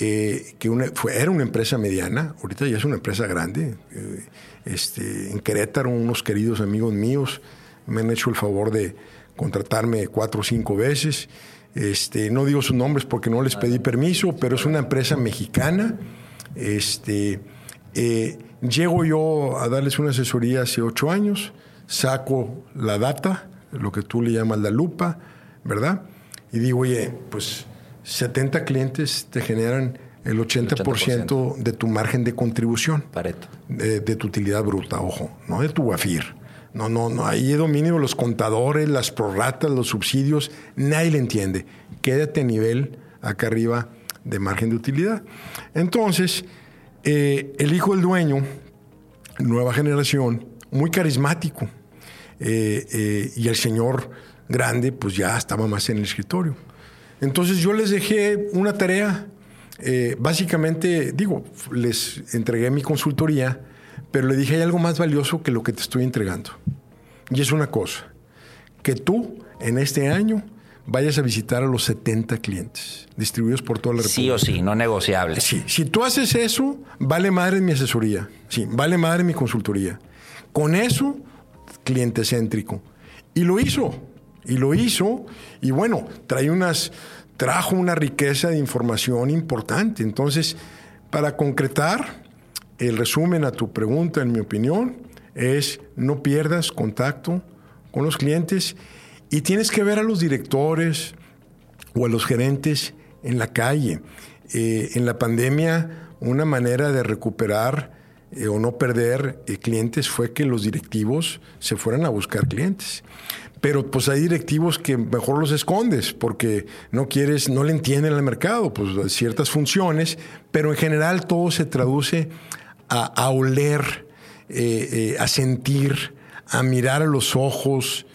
eh, que una- fue, era una empresa mediana, ahorita ya es una empresa grande. eh, este, en Querétaro, unos queridos amigos míos me han hecho el favor de contratarme cuatro o cinco veces. Este, no digo sus nombres porque no les pedí permiso, pero es una empresa mexicana. Este, eh, llego yo a darles una asesoría hace ocho años, saco la data, lo que tú le llamas la lupa, ¿verdad? Y digo, oye, pues 70 clientes te generan el 80%, de tu margen de contribución, Pareto. de, de tu utilidad bruta, ojo, no de tu GAFIR. No, no, no, ahí de dominio los contadores, las prorratas, los subsidios, nadie le entiende. Quédate a nivel acá arriba de margen de utilidad. Entonces, eh, el hijo del dueño, nueva generación, muy carismático, eh, eh, y el señor grande, pues ya estaba más en el escritorio. Entonces yo les dejé una tarea, básicamente, digo, les entregué mi consultoría, pero le dije, hay algo más valioso que lo que te estoy entregando. Y es una cosa, que tú en este año vayas a visitar a los 70 clientes distribuidos por toda la República. Sí o sí, no negociable. Sí, si tú haces eso, vale madre mi asesoría. Sí, vale madre mi consultoría. Con eso, cliente céntrico. Y lo hizo. Y lo hizo. Y bueno, trae unas, trajo una riqueza de información importante. Entonces, para concretar, el resumen a tu pregunta, en mi opinión, es no pierdas contacto con los clientes y tienes que ver a los directores o a los gerentes en la calle. Eh, en la pandemia, una manera de recuperar eh, o no perder eh, clientes fue que los directivos se fueran a buscar clientes. Pero pues hay directivos que mejor los escondes porque no quieres, no le entienden al mercado, pues ciertas funciones, pero en general todo se traduce a, oler, a sentir, a mirar a los ojos,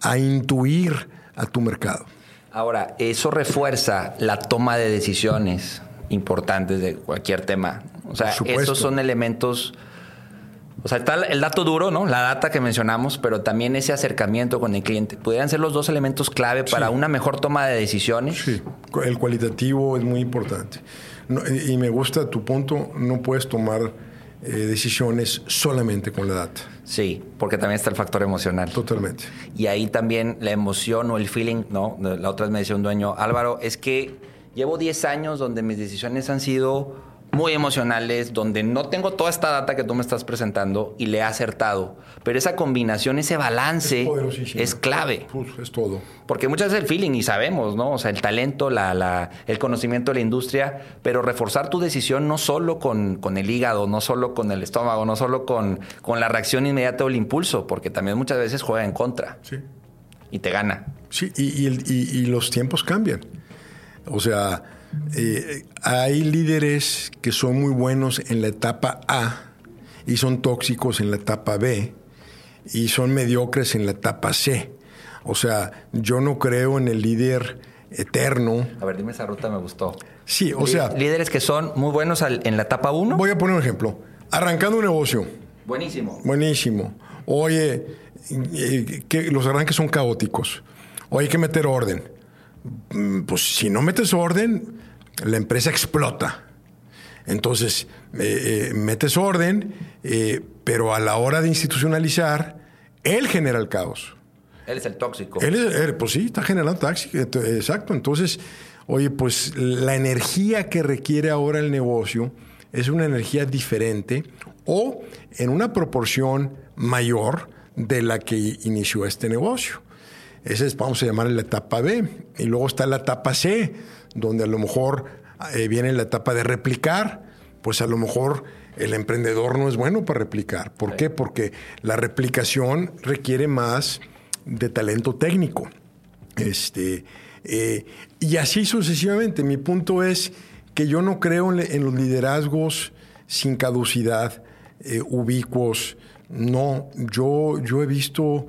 a intuir a tu mercado. Ahora, eso refuerza la toma de decisiones importantes de cualquier tema. O sea, esos son elementos. O sea, está el dato duro, ¿no? La data que mencionamos, pero también ese acercamiento con el cliente. Pudieran ser los dos elementos clave para una mejor toma de decisiones. Sí, el cualitativo es muy importante. No, y me gusta tu punto, no puedes tomar eh, decisiones solamente con la data. Sí, porque también está el factor emocional. Totalmente. Y ahí también la emoción o el feeling, ¿no? La otra vez me decía un dueño, Álvaro, es que llevo 10 años donde mis decisiones han sido muy emocionales, donde no tengo toda esta data que tú me estás presentando y le he acertado. Pero esa combinación, ese balance Es clave. Pues, es todo. Porque muchas veces el feeling, y sabemos, ¿no? O sea, el talento, la, la- el conocimiento de la industria, pero reforzar tu decisión no solo con, con el hígado, no solo con el estómago, no solo con, con la reacción inmediata o el impulso, porque también muchas veces juega en contra Sí. y te gana. Sí, y, y el- y- y los tiempos cambian. O sea, eh, hay líderes que son muy buenos en la etapa A y son tóxicos en la etapa B y son mediocres en la etapa C. O sea, yo no creo en el líder eterno. A ver, dime esa ruta, me gustó. Sí, o sea, Lí- líderes que son muy buenos al- en la etapa 1. voy a poner un ejemplo. Arrancando un negocio, Buenísimo. Buenísimo. Oye, eh, que los arranques son caóticos. O hay que meter orden. Mm, Pues si no metes orden, la empresa explota. Entonces, eh, eh, metes orden, eh, pero a la hora de institucionalizar, él genera el caos. Él es el tóxico. Él, es- él, pues sí, está generando taxi. ent- Exacto. Entonces, oye, pues la energía que requiere ahora el negocio es una energía diferente o en una proporción mayor de la que inició este negocio. Esa es, vamos a llamarle la etapa B. Y luego está la etapa C, donde a lo mejor eh, viene la etapa de replicar. Pues a lo mejor el emprendedor no es bueno para replicar. ¿Por qué? Porque la replicación requiere más de talento técnico. Este, eh, y así sucesivamente. Mi punto es que yo no creo en, los liderazgos sin caducidad, eh, ubicuos. No, yo, yo he visto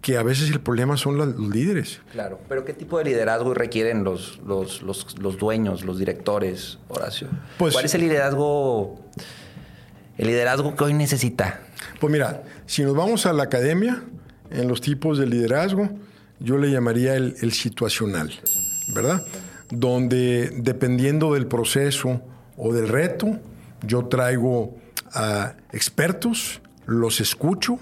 que a veces el problema son los líderes. Claro. Pero ¿qué tipo de liderazgo requieren los, los, los, los dueños, los directores, Horacio? Pues- ¿Cuál es el liderazgo, el liderazgo que hoy necesita? Pues mira, si nos vamos a la academia, en los tipos de liderazgo, yo le llamaría el, el situacional, ¿verdad? Donde dependiendo del proceso o del reto, yo traigo a expertos, los escucho,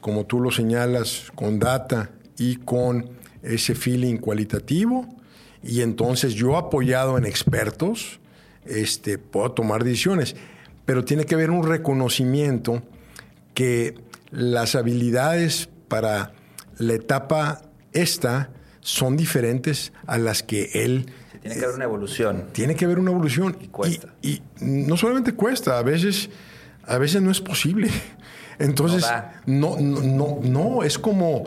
como tú lo señalas, con data y con ese feeling cualitativo, y entonces yo apoyado en expertos, este, puedo tomar decisiones, pero tiene que haber un reconocimiento que las habilidades para la etapa esta son diferentes a las que él Tiene que haber una evolución. tiene que haber una evolución. Y cuesta. Y, y no solamente cuesta, a veces, a veces no es posible. Entonces, No no, no, es como,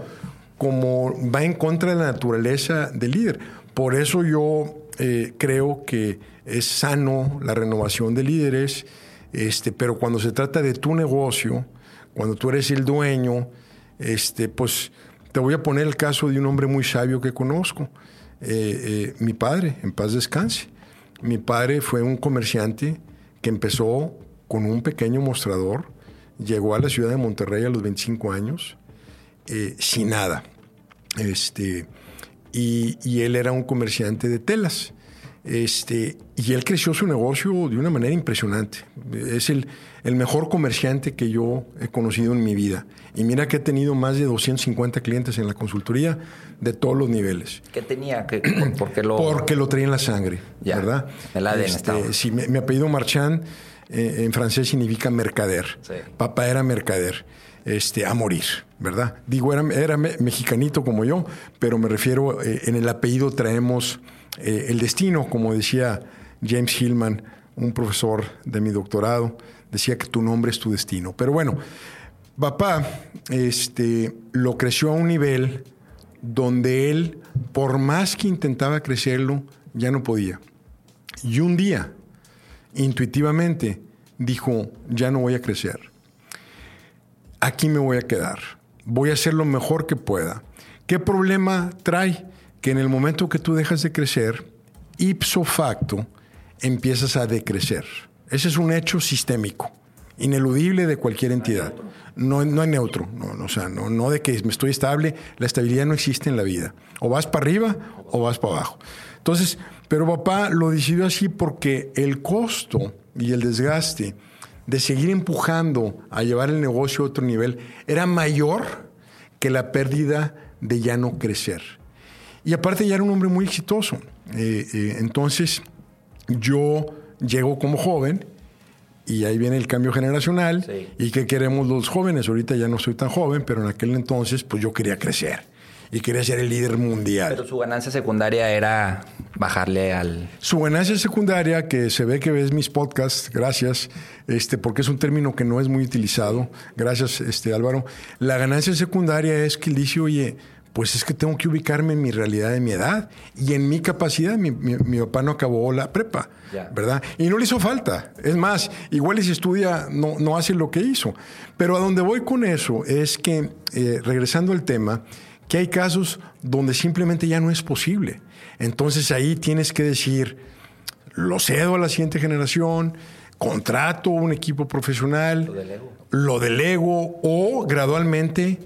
como va en contra de la naturaleza del líder. Por eso yo eh, creo que es sano la renovación de líderes, este, pero cuando se trata de tu negocio, cuando tú eres el dueño, este, pues te voy a poner el caso de un hombre muy sabio que conozco, eh, eh, mi padre, en paz descanse. Mi padre fue un comerciante que empezó con un pequeño mostrador, llegó a la ciudad de Monterrey a los 25 años, eh, sin nada. Este, y, y él era un comerciante de telas. Este, y él creció su negocio de una manera impresionante. Es el, el mejor comerciante que yo he conocido en mi vida. Y mira que he tenido más de 250 clientes en la consultoría de todos los niveles. ¿Qué tenía? ¿Qué, por, por qué lo...? Porque lo traía en la sangre, Ya, ¿verdad? el ADN estaba. sí, mi, mi apellido Marchand eh, en francés significa mercader. Sí. Papá era mercader, este, a morir, ¿verdad? Digo, era, era me- mexicanito como yo, pero me refiero, eh, en el apellido traemos eh, el destino, como decía James Hillman, un profesor de mi doctorado, decía que tu nombre es tu destino. Pero bueno, papá este, lo creció a un nivel donde él, por más que intentaba crecerlo, ya no podía. Y un día, intuitivamente, dijo, ya no voy a crecer. Aquí me voy a quedar. Voy a hacer lo mejor que pueda. ¿Qué problema trae? Que en el momento que tú dejas de crecer, ipso facto, empiezas a decrecer. Ese es un hecho sistémico, ineludible de cualquier entidad. No, no neutro, no, no, o sea, no, no de que me estoy estable, la estabilidad no existe en la vida. O vas para arriba o vas para abajo. Entonces, pero papá lo decidió así porque el costo y el desgaste de seguir empujando a llevar el negocio a otro nivel era mayor que la pérdida de ya no crecer. Y aparte ya era un hombre muy exitoso. Eh, eh, entonces yo llego como joven y ahí viene el cambio generacional. Sí. ¿Y qué queremos los jóvenes? Ahorita ya no soy tan joven, pero en aquel entonces pues yo quería crecer y quería ser el líder mundial. Pero su ganancia secundaria era bajarle al... Su ganancia secundaria, que se ve que ves mis podcasts, gracias, este, porque es un término que no es muy utilizado, gracias este, Álvaro. La ganancia secundaria es que él dice, oye, pues es que tengo que ubicarme en mi realidad de mi edad y en mi capacidad. Mi, mi- mi papá no acabó la prepa, Ya. ¿verdad? Y no le hizo falta. Es más, igual y si estudia, no, no hace lo que hizo. Pero a donde voy con eso es que, eh, regresando al tema, que hay casos donde simplemente ya no es posible. Entonces ahí tienes que decir, lo cedo a la siguiente generación, contrato un equipo profesional, Lo delego. lo delego o gradualmente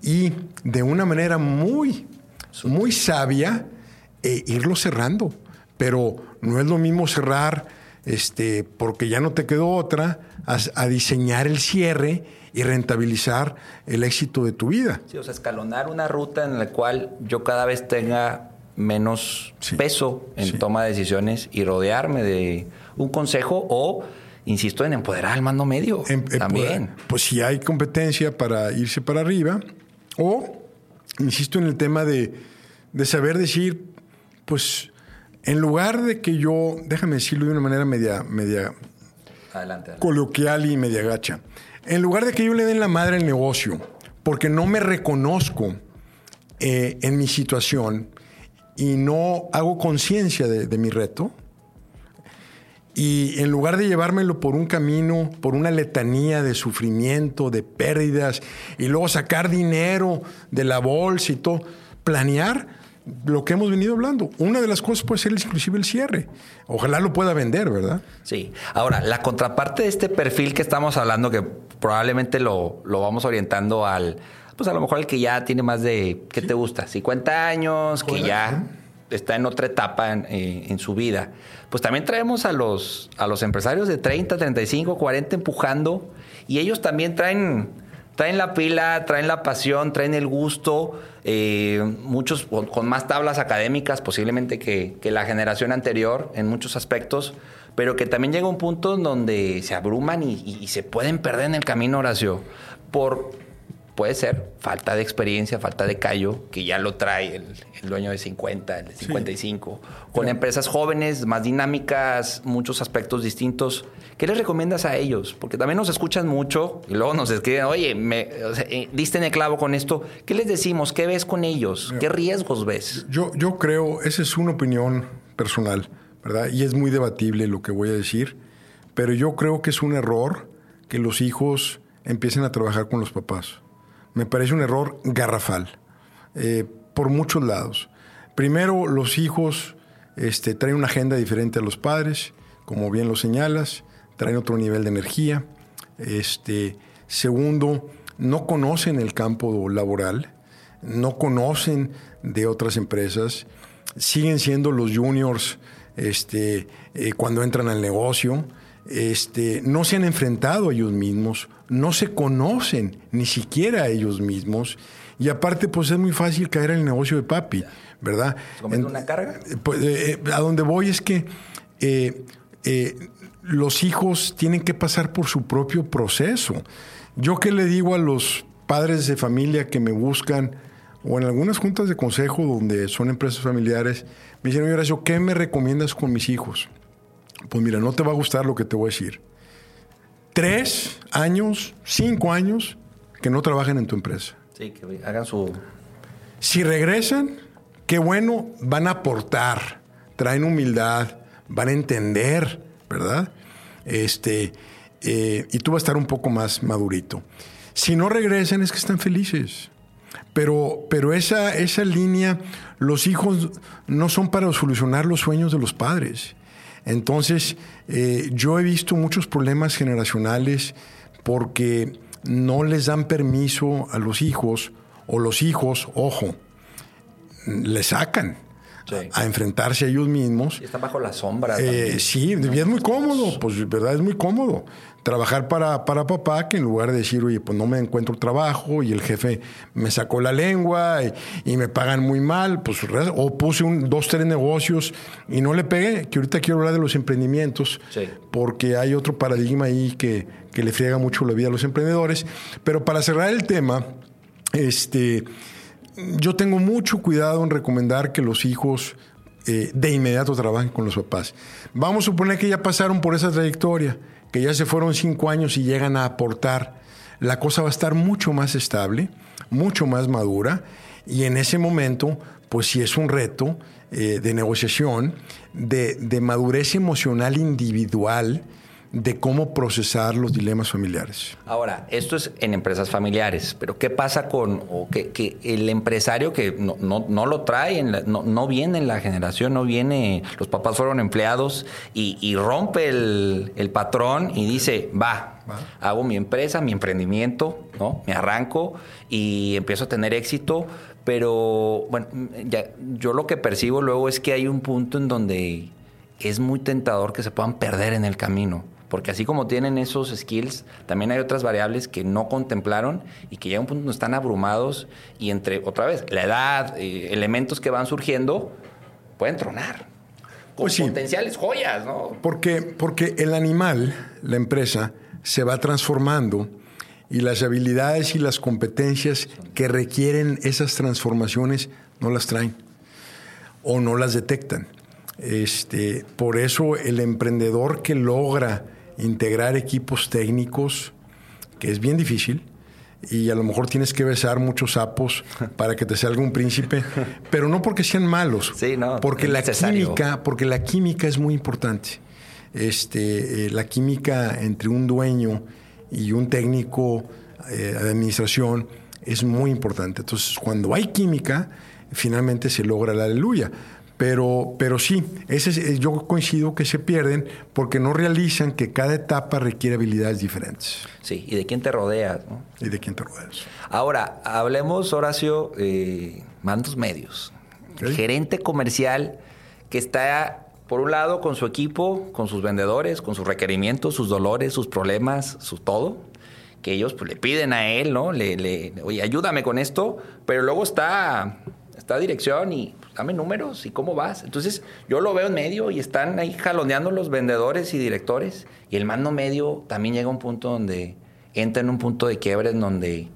y de una manera muy, muy sabia eh, irlo cerrando. Pero no es lo mismo cerrar este, porque ya no te quedó otra a, a diseñar el cierre y rentabilizar el éxito de tu vida. Sí, o sea, escalonar una ruta en la cual yo cada vez tenga menos Sí. peso en Sí. toma de decisiones y rodearme de un consejo o, insisto, en empoderar al mando medio también. Pues si hay competencia para irse para arriba, o, insisto en el tema de, de saber decir, pues, en lugar de que yo, déjame decirlo de una manera media, media Adelante. adelante. coloquial y media gacha, en lugar de que yo le den la madre al negocio, porque no me reconozco eh, en mi situación y no hago conciencia de, de mi reto, y en lugar de llevármelo por un camino, por una letanía de sufrimiento, de pérdidas, y luego sacar dinero de la bolsa y todo, planear lo que hemos venido hablando. Una de las cosas puede ser inclusive el cierre. Ojalá lo pueda vender, ¿verdad? Sí. Ahora, la contraparte de este perfil que estamos hablando, que probablemente lo, lo vamos orientando al, pues a lo mejor el que ya tiene más de, ¿qué te gusta? 50 años, que ya está en otra etapa en, eh, en su vida. Pues también traemos a los, a los empresarios de 30, 35, 40 empujando y ellos también traen, traen la pila, traen la pasión, traen el gusto, eh, muchos con, más tablas académicas posiblemente que, que la generación anterior en muchos aspectos, pero que también llega un punto en donde se abruman y- y se pueden perder en el camino, Horacio, por, puede ser, falta de experiencia, falta de callo, que ya lo trae el, el dueño de 50, el de 55, con empresas jóvenes, más dinámicas, muchos aspectos distintos. ¿Qué les recomiendas a ellos? Porque también nos escuchan mucho y luego nos escriben, oye, me, o sea, eh, diste en el clavo con esto. ¿Qué les decimos? ¿Qué ves con ellos? ¿Qué riesgos ves? Yo, yo creo, esa es una opinión personal, ¿verdad? Y es muy debatible lo que voy a decir, pero yo creo que es un error que los hijos empiecen a trabajar con los papás. Me parece un error garrafal, eh, por muchos lados. Primero, los hijos este, traen una agenda diferente a los padres, como bien lo señalas, traen otro nivel de energía. Este, segundo, no conocen el campo laboral, no conocen de otras empresas, siguen siendo los juniors este, eh, cuando entran al negocio, este, no se han enfrentado a ellos mismos, no se conocen ni siquiera ellos mismos, y aparte pues es muy fácil caer en el negocio de papi, ¿verdad? ¿Se convierte en una carga? pues, eh, eh, a donde voy es que eh, eh, los hijos tienen que pasar por su propio proceso. Yo qué le digo a los padres de familia que me buscan o en algunas juntas de consejo donde son empresas familiares, me dicen, oye Horacio, ¿qué me recomiendas con mis hijos? Pues mira, no te va a gustar lo que te voy a decir. Tres años, cinco años que no trabajen en tu empresa. Sí, que hagan su... Si regresan, qué bueno, van a aportar, traen humildad, van a entender, ¿verdad? Este, eh, y tú vas a estar un poco más madurito. Si no regresan, es que están felices. Pero, pero esa, esa línea, los hijos no son para solucionar los sueños de los padres. Entonces, eh, yo he visto muchos problemas generacionales porque no les dan permiso a los hijos, o los hijos, ojo, le sacan. Sí. a, enfrentarse a ellos mismos. Y está bajo la sombra. Eh, sí, y es muy cómodo, pues verdad es muy cómodo. Trabajar para, para papá, que en lugar de decir, oye, pues no me encuentro trabajo y el jefe me sacó la lengua y, y me pagan muy mal, pues o puse un, dos, tres negocios y no le pegué, que ahorita quiero hablar de los emprendimientos, Sí. porque hay otro paradigma ahí que, que le friega mucho la vida a los emprendedores. Pero para cerrar el tema, este, yo tengo mucho cuidado en recomendar que los hijos eh, de inmediato trabajen con los papás. Vamos a suponer que ya pasaron por esa trayectoria, que ya se fueron cinco años y llegan a aportar. La cosa va a estar mucho más estable, mucho más madura, y en ese momento, pues sí es un reto eh, de negociación, de, de madurez emocional individual, de cómo procesar los dilemas familiares. Ahora, esto es en empresas familiares, pero ¿qué pasa con o que, que el empresario que no, no, no lo trae, en la- no, no viene en la generación, no viene, los papás fueron empleados y, y rompe el, el patrón y dice, va, hago mi empresa, mi emprendimiento, ¿no? Me arranco y empiezo a tener éxito, pero bueno, ya, yo lo que percibo luego es que hay un punto en donde es muy tentador que se puedan perder en el camino. Porque así como tienen esos skills, también hay otras variables que no contemplaron y que llega un punto donde están abrumados y entre, otra vez, la edad, eh, elementos que van surgiendo, pueden tronar. Con Pues sí. potenciales joyas, ¿no? Porque, porque el animal, la empresa, se va transformando y las habilidades y las competencias que requieren esas transformaciones no las traen o no las detectan. Este, por eso el emprendedor que logra integrar equipos técnicos, que es bien difícil, y a lo mejor tienes que besar muchos sapos para que te salga un príncipe, pero no porque sean malos, Sí, no, porque la necesario. química, porque la química es muy importante. Este, eh, la química entre un dueño y un técnico eh, de administración es muy importante. Entonces, cuando hay química, finalmente se logra la aleluya. Pero, pero sí, ese es- eh, yo coincido que se pierden porque no realizan que cada etapa requiere habilidades diferentes. Sí, y de quién te rodeas, ¿no? ¿Y de quién te rodeas? Ahora, hablemos, Horacio, eh, mandos medios. Gerente comercial que está, por un lado, con su equipo, con sus vendedores, con sus requerimientos, sus dolores, sus problemas, su todo, que ellos pues, le piden a él, ¿no? Le, le- oye, ayúdame con esto, pero luego está, está dirección y dame números y cómo vas. Entonces, yo lo veo en medio y están ahí jaloneando los vendedores y directores, y el mando medio también llega a un punto donde entra en un punto de quiebre en donde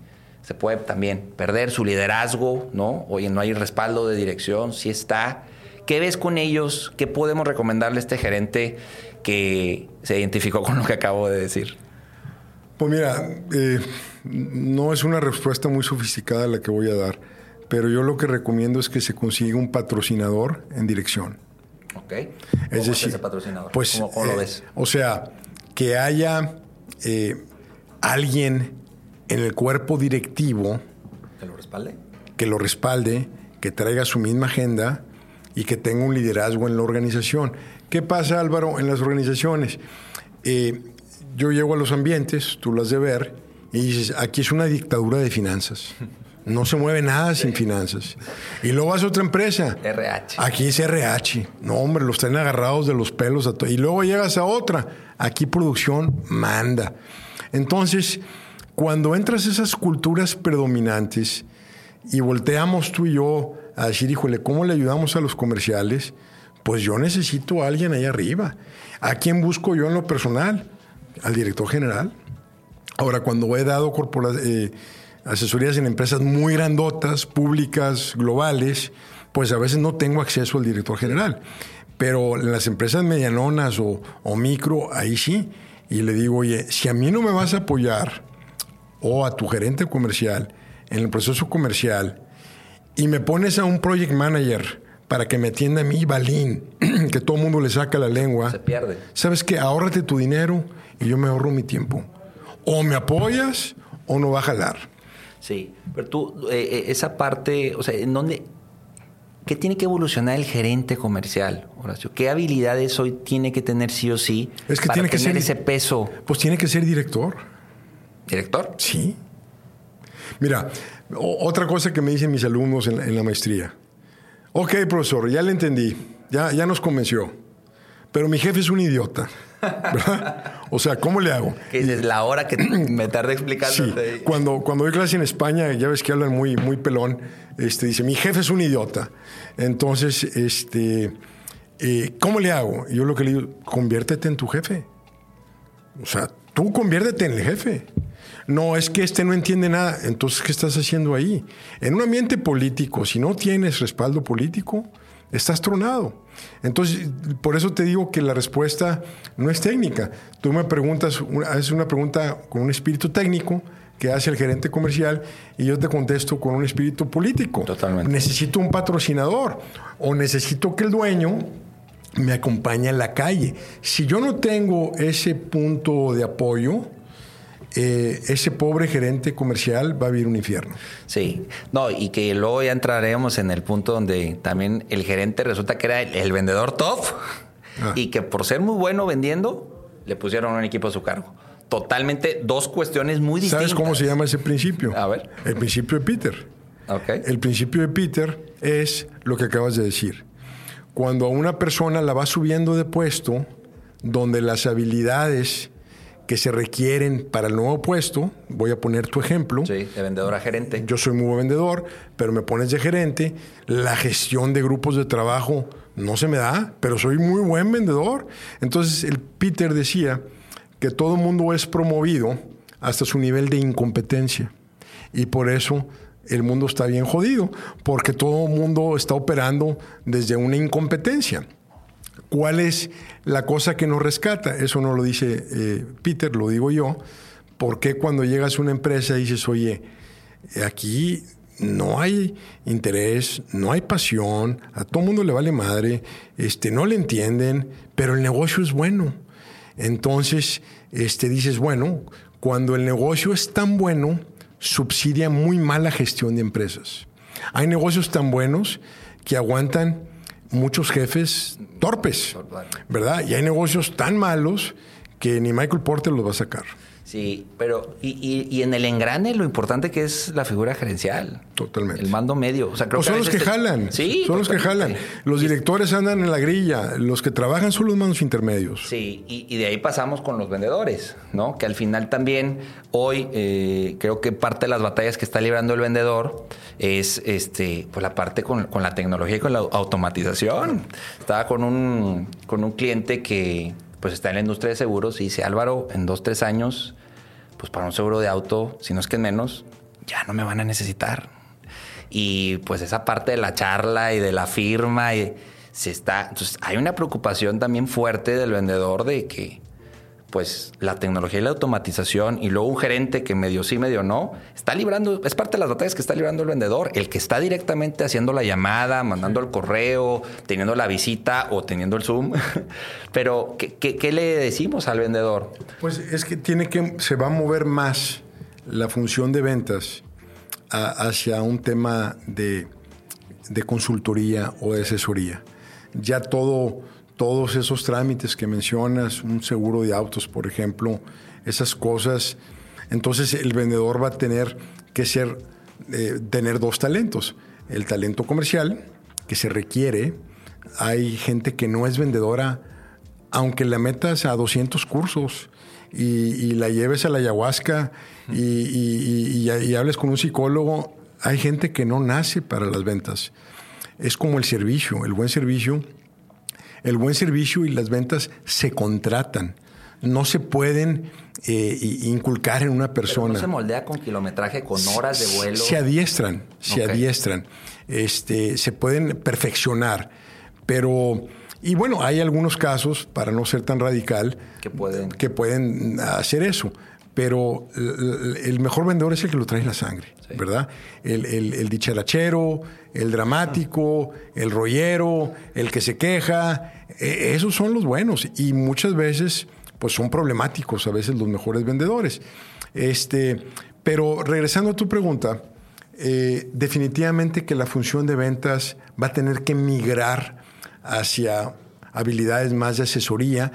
se puede también perder su liderazgo, ¿no? Oye, no hay respaldo de dirección, sí está. ¿Qué ves con ellos? ¿Qué podemos recomendarle a este gerente que se identificó con lo que acabo de decir? Pues mira, eh, no es una respuesta muy sofisticada la que voy a dar, pero yo lo que recomiendo es que se consiga un patrocinador en dirección. ¿Ok? Es ¿Cómo decir, ese patrocinador? Pues, ¿Cómo, cómo lo eh, ves? O sea, que haya eh, alguien en el cuerpo directivo ¿Que lo respalde? que lo respalde, que traiga su misma agenda y que tenga un liderazgo en la organización. ¿Qué pasa, Álvaro, en las organizaciones? Eh, yo llego a los ambientes, tú lo has de ver, y dices, aquí es una dictadura de finanzas. No se mueve nada sin finanzas. Y luego vas a otra empresa. RH. Aquí es RH. No, hombre, los traen agarrados de los pelos. a y luego llegas a otra. Aquí producción manda. Entonces, cuando entras a esas culturas predominantes y volteamos tú y yo a decir, híjole, ¿cómo le ayudamos a los comerciales? Pues yo necesito a alguien ahí arriba. ¿A quién busco yo en lo personal? Al director general. Ahora, cuando he dado corpora- eh, asesorías en empresas muy grandotas, públicas, globales, pues a veces no tengo acceso al director general. Pero en las empresas medianonas o, o micro, ahí sí. Y le digo, oye, si a mí no me vas a apoyar o a tu gerente comercial en el proceso comercial y me pones a un project manager para que me atienda a mí, Balín, que todo el mundo le saca la lengua. Se pierde. ¿Sabes qué? Ahórrate tu dinero y yo me ahorro mi tiempo. O me apoyas o no va a jalar. Sí, pero tú, eh, eh, esa parte, o sea, ¿en dónde, qué tiene que evolucionar el gerente comercial, Horacio? ¿Qué habilidades hoy tiene que tener sí o sí Es que para tiene que tener ser- ese peso? Pues tiene que ser director. ¿Director? Sí. Mira, otra cosa que me dicen mis alumnos en, la- en la maestría. Ok, profesor, ya le entendí. Ya, ya nos convenció. Pero mi jefe es un idiota. ¿Verdad? O sea, ¿cómo le hago? Que es la hora que me tardé Sí, explicándote. cuando, cuando doy clase en España, ya ves que hablan muy, muy pelón, este, dice, mi jefe es un idiota. Entonces, este, eh, ¿cómo le hago? Y yo lo que le digo, conviértete en tu jefe. O sea, tú conviértete en el jefe. No, es que este no entiende nada. Entonces, ¿qué estás haciendo ahí? En un ambiente político, si no tienes respaldo político, estás tronado. Entonces, por eso te digo que la respuesta no es técnica. Tú me preguntas, haces una pregunta con un espíritu técnico que hace el gerente comercial y yo te contesto con un espíritu político. Totalmente. Necesito un patrocinador o necesito que el dueño me acompañe a la calle. Si yo no tengo ese punto de apoyo, eh, ese pobre gerente comercial va a vivir un infierno. Sí, no, y que luego ya entraremos en el punto donde también el gerente resulta que era el, el vendedor top Ah. y que por ser muy bueno vendiendo, le pusieron un equipo a su cargo. Totalmente dos cuestiones muy distintas. ¿Sabes cómo se llama ese principio? A ver. El principio de Peter. Ok. El principio de Peter es lo que acabas de decir. Cuando a una persona la va subiendo de puesto, donde las habilidades que se requieren para el nuevo puesto, voy a poner tu ejemplo, Sí, de vendedor a gerente. yo soy muy buen vendedor, pero me pones de gerente, la gestión de grupos de trabajo no se me da, pero soy muy buen vendedor. Entonces el Peter decía que todo mundo es promovido hasta su nivel de incompetencia. Y por eso el mundo está bien jodido, porque todo mundo está operando desde una incompetencia. ¿Cuál es la cosa que nos rescata? Eso no lo dice eh, Peter, lo digo yo. ¿Por qué cuando llegas a una empresa dices, oye, aquí no hay interés, no hay pasión, a todo mundo le vale madre, este, no le entienden, pero el negocio es bueno. Entonces, este, dices, bueno, cuando el negocio es tan bueno, subsidia muy mala gestión de empresas. Hay negocios tan buenos que aguantan muchos jefes torpes, ¿verdad? Y hay negocios tan malos que ni Michael Porter los va a sacar. Sí, pero y, y- y en el engrane lo importante que es la figura gerencial. Totalmente. El mando medio. O sea, creo O son a los que te- jalan. Sí. Son los que jalan. Los directores andan en la grilla. Los que trabajan son los manos intermedios. Sí, y, y de ahí pasamos con los vendedores, ¿no? Que al final también hoy eh, creo que parte de las batallas que está librando el vendedor es este, pues la parte con, con la tecnología y con la automatización. Estaba con un, con un cliente que pues está en la industria de seguros y dice, Álvaro, en dos, tres años, pues para un seguro de auto, si no es que en menos, ya no me van a necesitar. Y pues esa parte de la charla y de la firma y se está. Entonces, hay una preocupación también fuerte del vendedor de que pues la tecnología y la automatización y luego un gerente que medio sí, medio no, está librando, es parte de las batallas que está librando el vendedor, el que está directamente haciendo la llamada, mandando el correo, teniendo la visita o teniendo el Zoom. Pero, ¿qué, le decimos al vendedor? Pues es que tiene que se va a mover más la función de ventas hacia un tema de, de consultoría o de asesoría. Ya todo, todos esos trámites que mencionas, un seguro de autos, por ejemplo, esas cosas, entonces el vendedor va a tener que ser, eh, tener dos talentos. El talento comercial, que se requiere. Hay gente que no es vendedora aunque la metas a 200 cursos y, la lleves a la ayahuasca y- y hables con un psicólogo, hay gente que no nace para las ventas. Es como el servicio, el buen servicio. El buen servicio y las ventas se contratan. No se pueden eh, inculcar en una Pero persona no se moldea con kilometraje, con horas de vuelo. se adiestran, se adiestran, este, se pueden perfeccionar, pero y bueno, hay algunos casos para no ser tan radical Que pueden. que pueden hacer eso, pero el, mejor vendedor es el que lo trae en la sangre, ¿verdad? El, el- el dicharachero, el dramático, el rollero, el que se queja, eh, esos son los buenos y muchas veces pues son problemáticos a veces los mejores vendedores. Este, pero regresando a tu pregunta, eh, definitivamente que la función de ventas va a tener que migrar hacia habilidades más de asesoría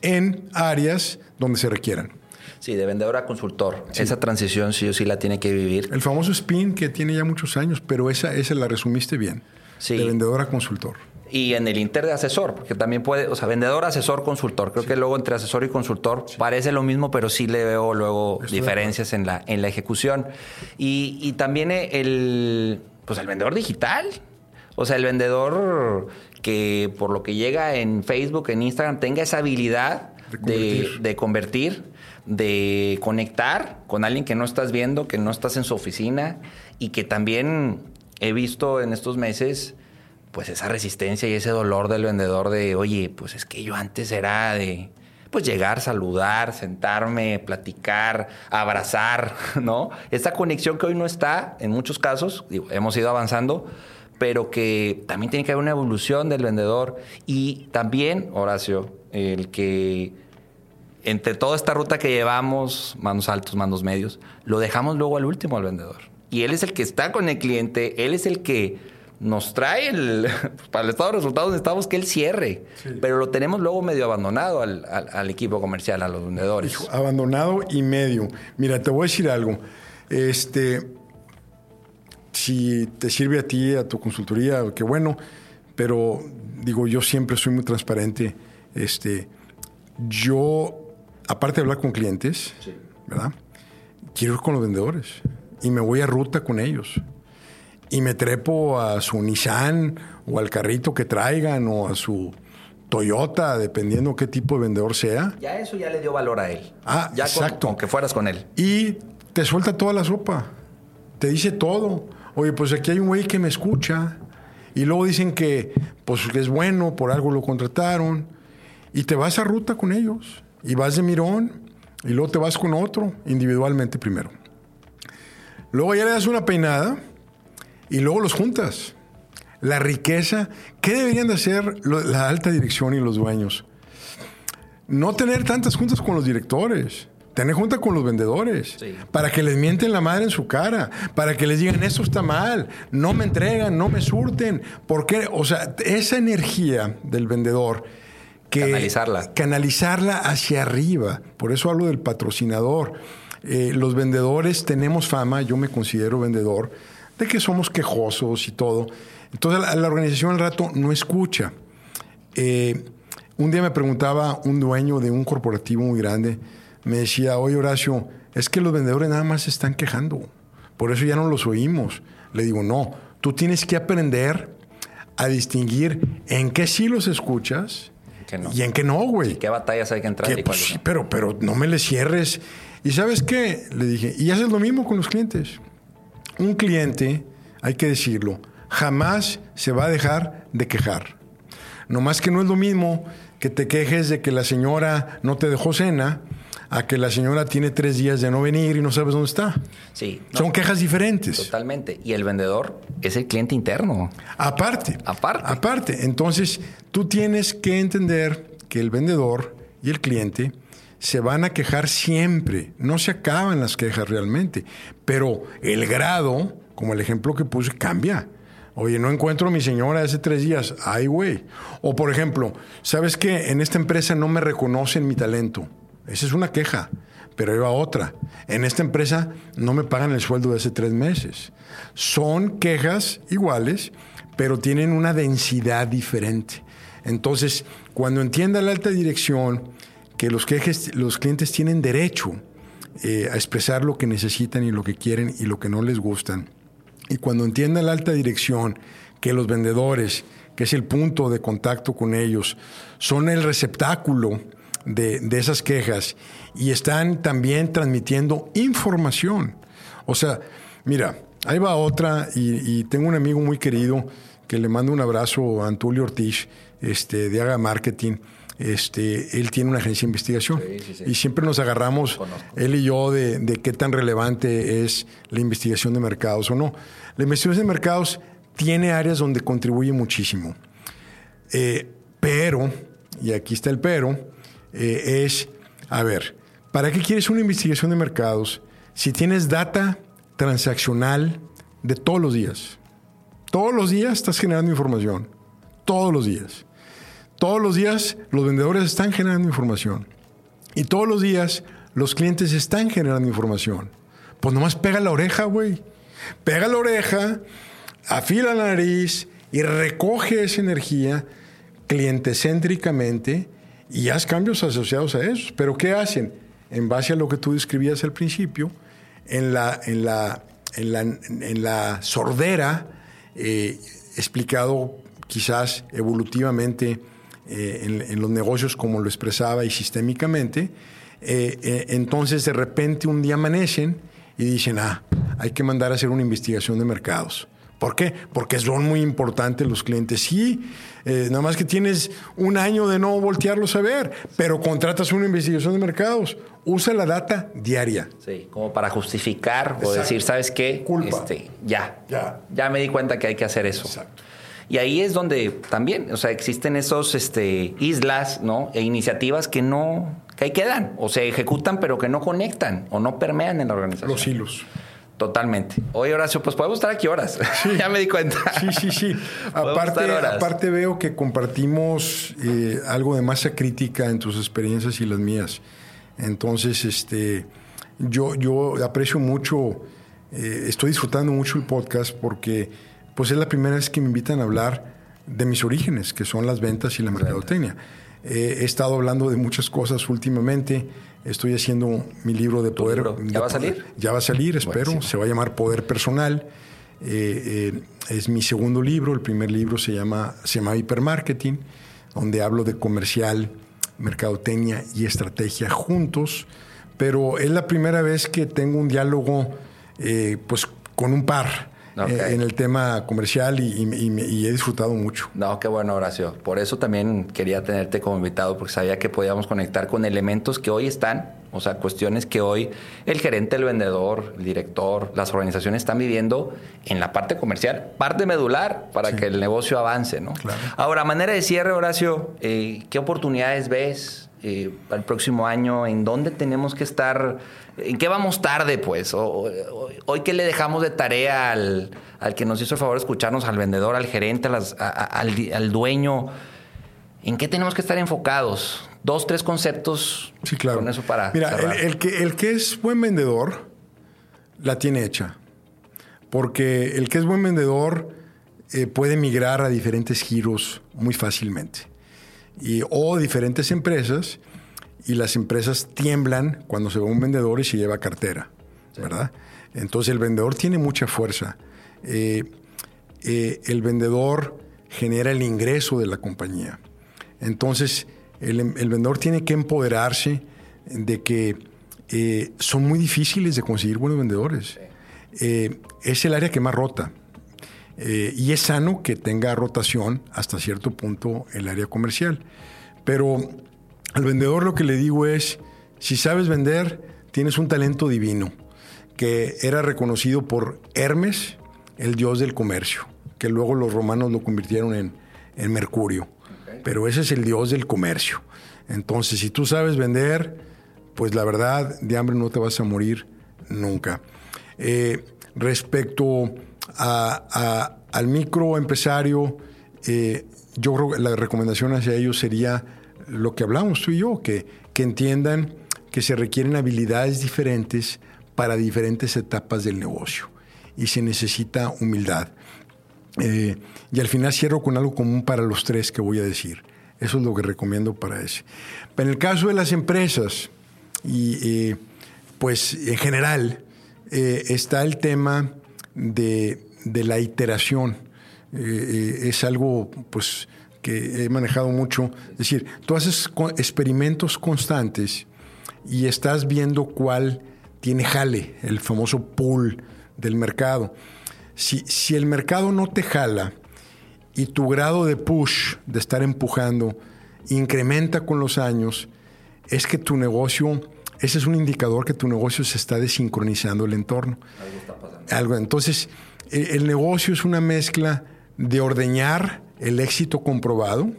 en áreas donde se requieran. Sí, de vendedor a consultor. Esa transición sí o sí la tiene que vivir. El famoso spin que tiene ya muchos años, pero esa, esa la resumiste bien. Sí. de vendedor a consultor. Y en el inter de asesor, porque también puede, o sea, vendedor, asesor, consultor. Creo que luego entre asesor y consultor parece lo mismo, pero sí le veo luego Estoy diferencias en la, en la ejecución. Y, y también el, pues el vendedor digital. O sea, el vendedor que por lo que llega en Facebook, en Instagram, tenga esa habilidad De de convertir, de conectar con alguien que no estás viendo, que no estás en su oficina y que también he visto en estos meses pues esa resistencia y ese dolor del vendedor de, oye, pues es que yo antes era de pues llegar, saludar, sentarme, platicar, abrazar, ¿no? Esta conexión que hoy no está en muchos casos, digo, hemos ido avanzando, pero que también tiene que haber una evolución del vendedor y también, Horacio, el que entre toda esta ruta que llevamos, manos altos, manos medios, lo dejamos luego al último al vendedor. Y él es el que está con el cliente, él es el que nos trae el, para el estado de resultados necesitamos que él cierre, pero lo tenemos luego medio abandonado al, al- al equipo comercial, a los vendedores. Hijo, abandonado y medio. Mira, te voy a decir algo. Este, si te sirve a ti, a tu consultoría, qué bueno, pero digo, yo siempre soy muy transparente. Este, yo, aparte de hablar con clientes, ¿verdad? Quiero ir con los vendedores y me voy a ruta con ellos. Y me trepo a su Nissan o al carrito que traigan o a su Toyota, dependiendo qué tipo de vendedor sea. Ya eso ya le dio valor a él. Ah, ya exacto. Con, que fueras con él. Y te suelta toda la sopa. Te dice todo. Oye, pues aquí hay un güey que me escucha. Y luego dicen que pues que es bueno, por algo lo contrataron. Y te vas a ruta con ellos. Y vas de mirón. Y luego te vas con otro, individualmente primero. Luego ya le das una peinada. Y luego los juntas. La riqueza. ¿Qué deberían de hacer la alta dirección y los dueños? no tener tantas juntas con los directores. Tener junta con los vendedores. Sí. Para que les mienten la madre en su cara. Para que les digan, esto está mal. No me entregan, no me surten. ¿Por qué? O sea, esa energía del vendedor. Que, Canalizarla. Canalizarla hacia arriba. Por eso hablo del patrocinador. Eh, los vendedores tenemos fama, yo me considero vendedor, de que somos quejosos y todo. Entonces la, la organización al rato no escucha. Eh, un día me preguntaba un dueño de un corporativo muy grande, me decía, oye Horacio, es que los vendedores nada más se están quejando, por eso ya no los oímos. Le digo, no, tú tienes que aprender a distinguir en qué sí los escuchas no. y en qué no, güey. ¿Qué batallas hay que entrar? Que, y cuáles pues, sí, pero, pero no me le cierres. ¿Y sabes qué? Le dije, y haces lo mismo con los clientes. Un cliente, hay que decirlo, jamás se va a dejar de quejar. No más que no es lo mismo que te quejes de que la señora no te dejó cena a que la señora tiene tres días de no venir y no sabes dónde está. Sí. no, Son quejas diferentes. Totalmente. Y el vendedor es el cliente interno. Aparte. Aparte. Aparte. Entonces, tú tienes que entender que el vendedor y el cliente se van a quejar siempre. No se acaban las quejas realmente. Pero el grado, como el ejemplo que puse, cambia. Oye, no encuentro a mi señora hace tres días. Ay, güey. O por ejemplo, ¿sabes qué? En esta empresa no me reconocen mi talento. Esa es una queja. Pero va otra. En esta empresa no me pagan el sueldo de hace tres meses. Son quejas iguales, pero tienen una densidad diferente. Entonces, cuando entienda la alta dirección que los, clientes tienen derecho eh, a expresar lo que necesitan y lo que quieren y lo que no les gustan, y cuando entienda la alta dirección que los vendedores, que es el punto de contacto con ellos, son el receptáculo de, de esas quejas y están también transmitiendo información. O sea, mira, ahí va otra y, y tengo un amigo muy querido que le mando un abrazo a Antulio Ortiz, este, de Haga Marketing. Este, él tiene una agencia de investigación Sí, sí, sí. y siempre nos agarramos, él y yo, de, de qué tan relevante es la investigación de mercados o no. La investigación de mercados tiene áreas donde contribuye muchísimo. Eh, pero, y aquí está el pero, eh, es, a ver, ¿para qué quieres una investigación de mercados si tienes data transaccional de todos los días? Todos los días estás generando información. Todos los días. Todos los días los vendedores están generando información. Y todos los días los clientes están generando información. Pues nomás pega la oreja, güey. Pega la oreja, afila la nariz y recoge esa energía clientecéntricamente y haz cambios asociados a eso. Pero ¿qué hacen? En base a lo que tú describías al principio, en la, en la, en la, en la sordera, eh, explicado quizás evolutivamente eh, en, en, los negocios como lo expresaba y sistémicamente, eh, eh, entonces de repente un día amanecen y dicen, ah, hay que mandar a hacer una investigación de mercados. ¿Por qué? Porque son muy importantes los clientes. Sí, eh, nada más que tienes un año de no voltearlos a ver, pero contratas una investigación de mercados. Usa la data diaria. Sí, como para justificar Exacto. o decir, ¿sabes qué? Culpa. Este, ya, Ya. ya me di cuenta que hay que hacer eso. Exacto. Y ahí es donde también, o sea, existen esos este, islas, ¿no? E iniciativas que no, que ahí quedan, o se ejecutan, pero que no conectan o no permean en la organización. Los hilos. Totalmente. Oye, Horacio, pues podemos estar aquí horas. ya me di cuenta. Sí, sí, sí. Aparte, aparte veo que compartimos eh, algo de masa crítica en tus experiencias y las mías. Entonces, este, yo, yo aprecio mucho, eh, estoy disfrutando mucho el podcast porque pues es la primera vez que me invitan a hablar de mis orígenes, que son las ventas y la mercadotecnia. Eh, he estado hablando de muchas cosas últimamente. Estoy haciendo mi libro de poder. libro? ¿Ya de va a salir? Ya va a salir, espero. Buenísimo. Se va a llamar Poder Personal. Eh, eh, es mi segundo libro. El primer libro se llama, se llama Hipermarketing, donde hablo de comercial, mercadotecnia y estrategia juntos. Pero es la primera vez que tengo un diálogo pues, con un par Eh, en el tema comercial y, y- y me- y he disfrutado mucho. No, qué bueno, Horacio. Por eso también quería tenerte como invitado, porque sabía que podíamos conectar con elementos que hoy están, o sea, cuestiones que hoy el gerente, el vendedor, el director, las organizaciones están viviendo en la parte comercial, parte medular para que el negocio avance, ¿no? Claro. Ahora, a manera de cierre, Horacio, eh, ¿qué oportunidades ves eh, para el próximo año? ¿En dónde tenemos que estar? ¿En qué vamos tarde, pues? O- o- o- hoy, ¿qué le dejamos de tarea al, al que nos hizo el favor de escucharnos, al vendedor, al gerente, a las- a- a- al, al dueño? ¿En qué tenemos que estar enfocados? Dos, tres conceptos Sí, claro. con eso para Mira, el que, el que es buen vendedor la tiene hecha. Porque el que es buen vendedor eh, puede migrar a diferentes giros muy fácilmente. Y, o diferentes empresas, y las empresas tiemblan cuando se va un vendedor y se lleva cartera. ¿Verdad? Entonces el vendedor tiene mucha fuerza. Eh, eh, el vendedor genera el ingreso de la compañía. Entonces, el, el vendedor tiene que empoderarse de que eh, son muy difíciles de conseguir buenos vendedores. Es el área que más rota. Eh, y es sano que tenga rotación hasta cierto punto el área comercial. Pero al vendedor lo que le digo es, si sabes vender, tienes un talento divino, que era reconocido por Hermes, el dios del comercio, que luego los romanos lo convirtieron en, en Mercurio. Pero ese es el dios del comercio. Entonces, si tú sabes vender, pues la verdad, de hambre no te vas a morir nunca. Eh, respecto al microempresario, eh, yo creo que la recomendación hacia ellos sería lo que hablamos tú y yo, que, que entiendan que se requieren habilidades diferentes para diferentes etapas del negocio y se necesita humildad. Eh, y al final cierro con algo común para los tres que voy a decir. Eso es lo que recomiendo para ese. En el caso de las empresas, y eh, pues en general, está el tema de, de la iteración. Eh, eh, es algo pues, que he manejado mucho. Es decir, tú haces experimentos constantes y estás viendo cuál tiene jale, el famoso pool del mercado. Si, si el mercado no te jala y tu grado de push, de estar empujando, incrementa con los años, es que tu negocio, ese es un indicador que tu negocio se está desincronizando el entorno. Algo. Entonces, el, el negocio es una mezcla de ordeñar el éxito comprobado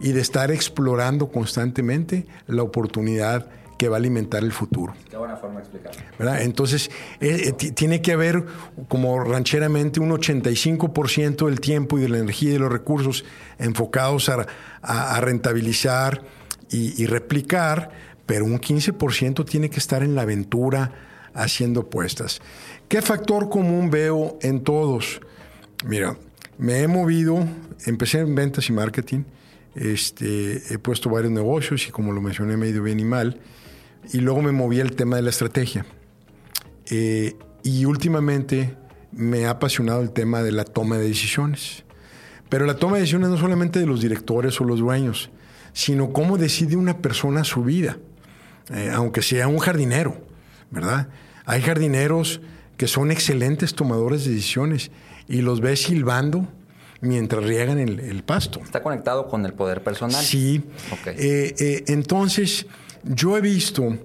y de estar explorando constantemente la oportunidad que va a alimentar el futuro. Qué buena forma de explicarlo. ¿verdad? Entonces, eh, eh, ti- tiene que haber, como rancheramente, un 85% del tiempo y de la energía y de los recursos enfocados a, a- a rentabilizar y, y replicar, pero un 15% tiene que estar en la aventura haciendo apuestas. ¿Qué factor común veo en todos? Mira, me he movido, empecé en ventas y marketing, este, he puesto varios negocios y como lo mencioné, me he ido bien y mal, y luego me moví al tema de la estrategia. Eh, y últimamente me ha apasionado el tema de la toma de decisiones. Pero la toma de decisiones no solamente de los directores o los dueños, sino cómo decide una persona su vida, eh, aunque sea un jardinero, ¿verdad? Hay jardineros que son excelentes tomadores de decisiones y los ves silbando mientras riegan el, pasto. ¿Está conectado con el poder personal? Sí. Eh, eh, entonces, yo he visto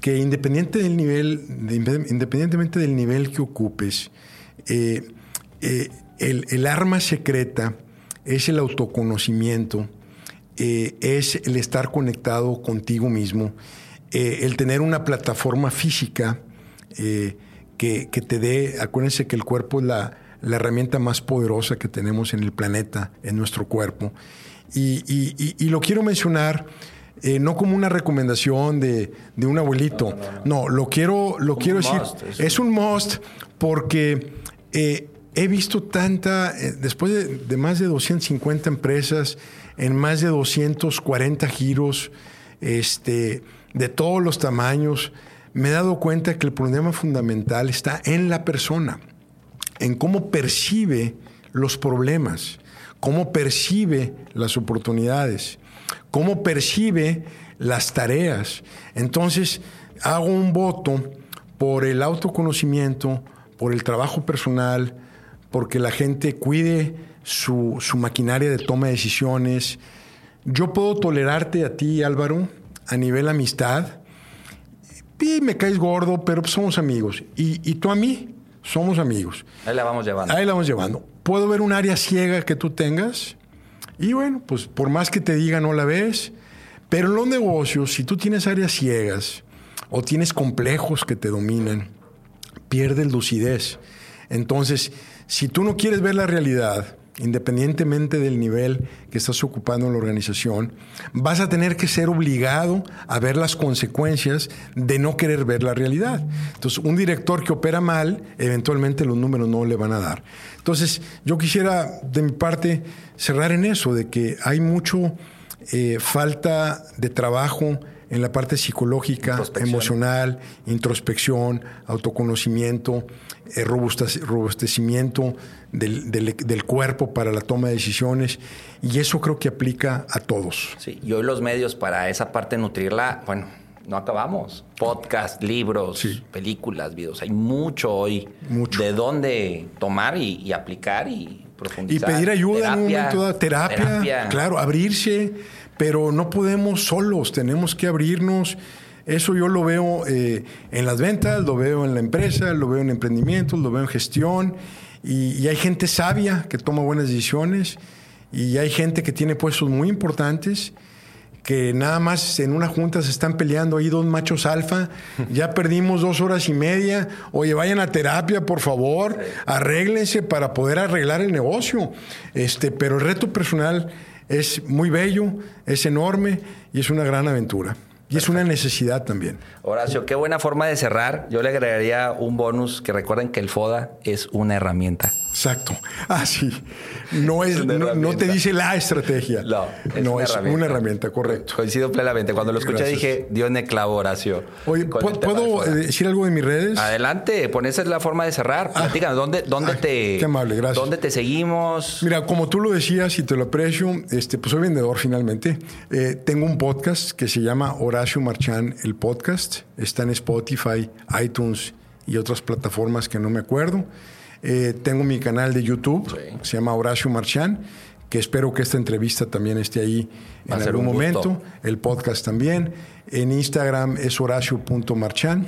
que independiente del nivel, independientemente del nivel que ocupes, el, el arma secreta es el autoconocimiento, es el estar conectado contigo mismo, eh, el tener una plataforma física eh, que, te dé, acuérdense que el cuerpo es la, herramienta más poderosa que tenemos en el planeta, en nuestro cuerpo. Y, lo quiero mencionar no como una recomendación de, un abuelito, no, lo quiero, lo quiero decir, es un must porque he visto tanta, eh, después de, más de 250 empresas, en más de 240 giros, este, de todos los tamaños, me he dado cuenta que el problema fundamental está en la persona, en cómo percibe los problemas, cómo percibe las oportunidades, cómo percibe las tareas. Entonces, hago un voto por el autoconocimiento, por el trabajo personal, porque la gente cuide su, maquinaria de toma de decisiones. Yo puedo tolerarte a ti, Álvaro, a nivel amistad. Y me caes gordo, pero somos amigos. Y, y tú a mí, somos amigos. Ahí la vamos llevando. Ahí la vamos llevando. Puedo ver un área ciega que tú tengas. Y bueno, pues por más que te diga, no la ves. Pero en los negocios, si tú tienes áreas ciegas o tienes complejos que te dominan, pierdes lucidez. Entonces, si tú no quieres ver la realidad, independientemente del nivel que estás ocupando en la organización, vas a tener que ser obligado a ver las consecuencias de no querer ver la realidad. Entonces, un director que opera mal, eventualmente los números no le van a dar. Entonces, yo quisiera, de mi parte, cerrar en eso, de que hay mucho eh, falta de trabajo en la parte psicológica, emocional, introspección, autoconocimiento, robustecimiento del, cuerpo para la toma de decisiones. Y eso creo que aplica a todos. Sí, y hoy los medios para esa parte nutrirla, bueno, no acabamos. Podcast, libros, películas, videos. Hay mucho hoy mucho. de dónde tomar y, aplicar y profundizar. Y pedir ayuda en un momento dado. terapia, claro, abrirse pero no podemos solos, tenemos que abrirnos. Eso yo lo veo eh, en las ventas, lo veo en la empresa, lo veo en emprendimientos, lo veo en gestión. Y, hay gente sabia que toma buenas decisiones y hay gente que tiene puestos muy importantes que nada más en una junta se están peleando ahí dos machos alfa, ya perdimos dos horas y media, oye, vayan a terapia, por favor, arréglense para poder arreglar el negocio. Este, pero el reto personal es muy bello, es enorme y es una gran aventura. Y es una necesidad también. Horacio, qué buena forma de cerrar. Yo le agregaría un bonus que recuerden que el FODA es una herramienta. Exacto. Ah, sí. No, es, no, te dice la estrategia. No, es, no, una, es herramienta. una herramienta, correcto. Coincido plenamente. Cuando lo escuché dije, Dios me clavo, Horacio. Oye, ¿puedo decir algo de mis redes? Adelante, pues esa es la forma de cerrar. Ah, ¿dónde, dónde te. Qué amable, gracias. ¿Dónde te seguimos? Mira, como tú lo decías y te lo aprecio, este, pues soy vendedor finalmente. Eh, tengo un podcast que se llama Horacio Marchán, el podcast. Está en Spotify, iTunes y otras plataformas que no me acuerdo. Eh, tengo mi canal de YouTube, se llama Horacio Marchán, que espero que esta entrevista también esté ahí en algún momento. El podcast también. En Instagram es horacio.marchán.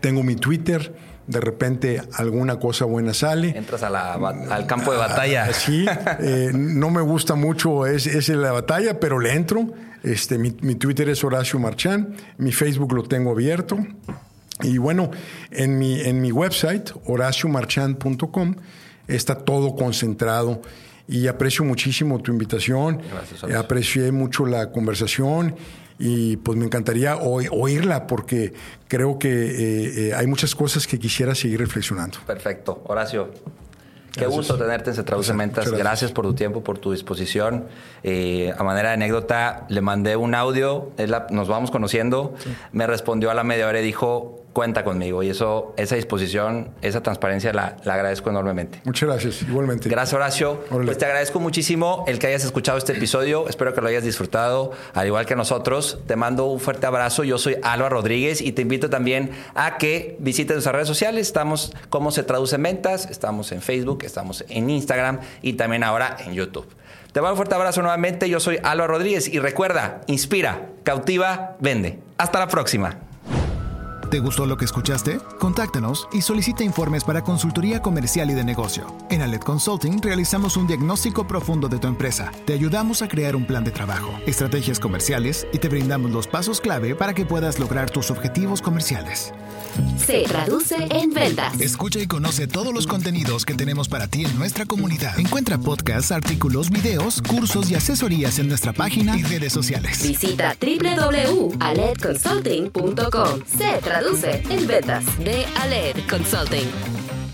Tengo mi Twitter. De repente alguna cosa buena sale. Entras al campo de batalla. Ah, sí, eh, no me gusta mucho ese, es la batalla, pero le entro. Este, mi, mi Twitter es Horacio Marchán. Mi Facebook lo tengo abierto. Y bueno, en mi, en mi website, horaciomarchand.com, está todo concentrado y aprecio muchísimo tu invitación. Gracias, Aprecié mucho la conversación y pues me encantaría oírla porque creo que eh, eh, hay muchas cosas que quisiera seguir reflexionando. Perfecto. Horacio, Qué gusto tenerte en en Ventas. Gracias. por tu tiempo, por tu disposición. Eh, a manera de anécdota, le mandé un audio, nos vamos conociendo, me respondió a la media hora y dijo, cuenta conmigo. Y eso, esa disposición, esa transparencia la, agradezco enormemente. Muchas gracias, igualmente. Gracias, Horacio. Pues te agradezco muchísimo el que hayas escuchado este episodio. Espero que lo hayas disfrutado, al igual que nosotros. Te mando un fuerte abrazo. Yo soy Álvaro Rodríguez y te invito también a que visites nuestras redes sociales. Estamos como se traduce en ventas, estamos en Facebook, estamos en Instagram y también ahora en YouTube. Te mando un fuerte abrazo nuevamente. Yo soy Álvaro Rodríguez y recuerda, inspira, cautiva, vende. Hasta la próxima. ¿Te gustó lo que escuchaste? Contáctanos y solicita informes para consultoría comercial y de negocio. En Alet Consulting realizamos un diagnóstico profundo de tu empresa. Te ayudamos a crear un plan de trabajo, estrategias comerciales y te brindamos los pasos clave para que puedas lograr tus objetivos comerciales. Se traduce en ventas. Escucha y conoce todos los contenidos que tenemos para ti en nuestra comunidad. Encuentra podcasts, artículos, videos, cursos y asesorías en nuestra página y redes sociales. Visita www.aledconsulting.com. Se traduce en ventas de Aled Consulting.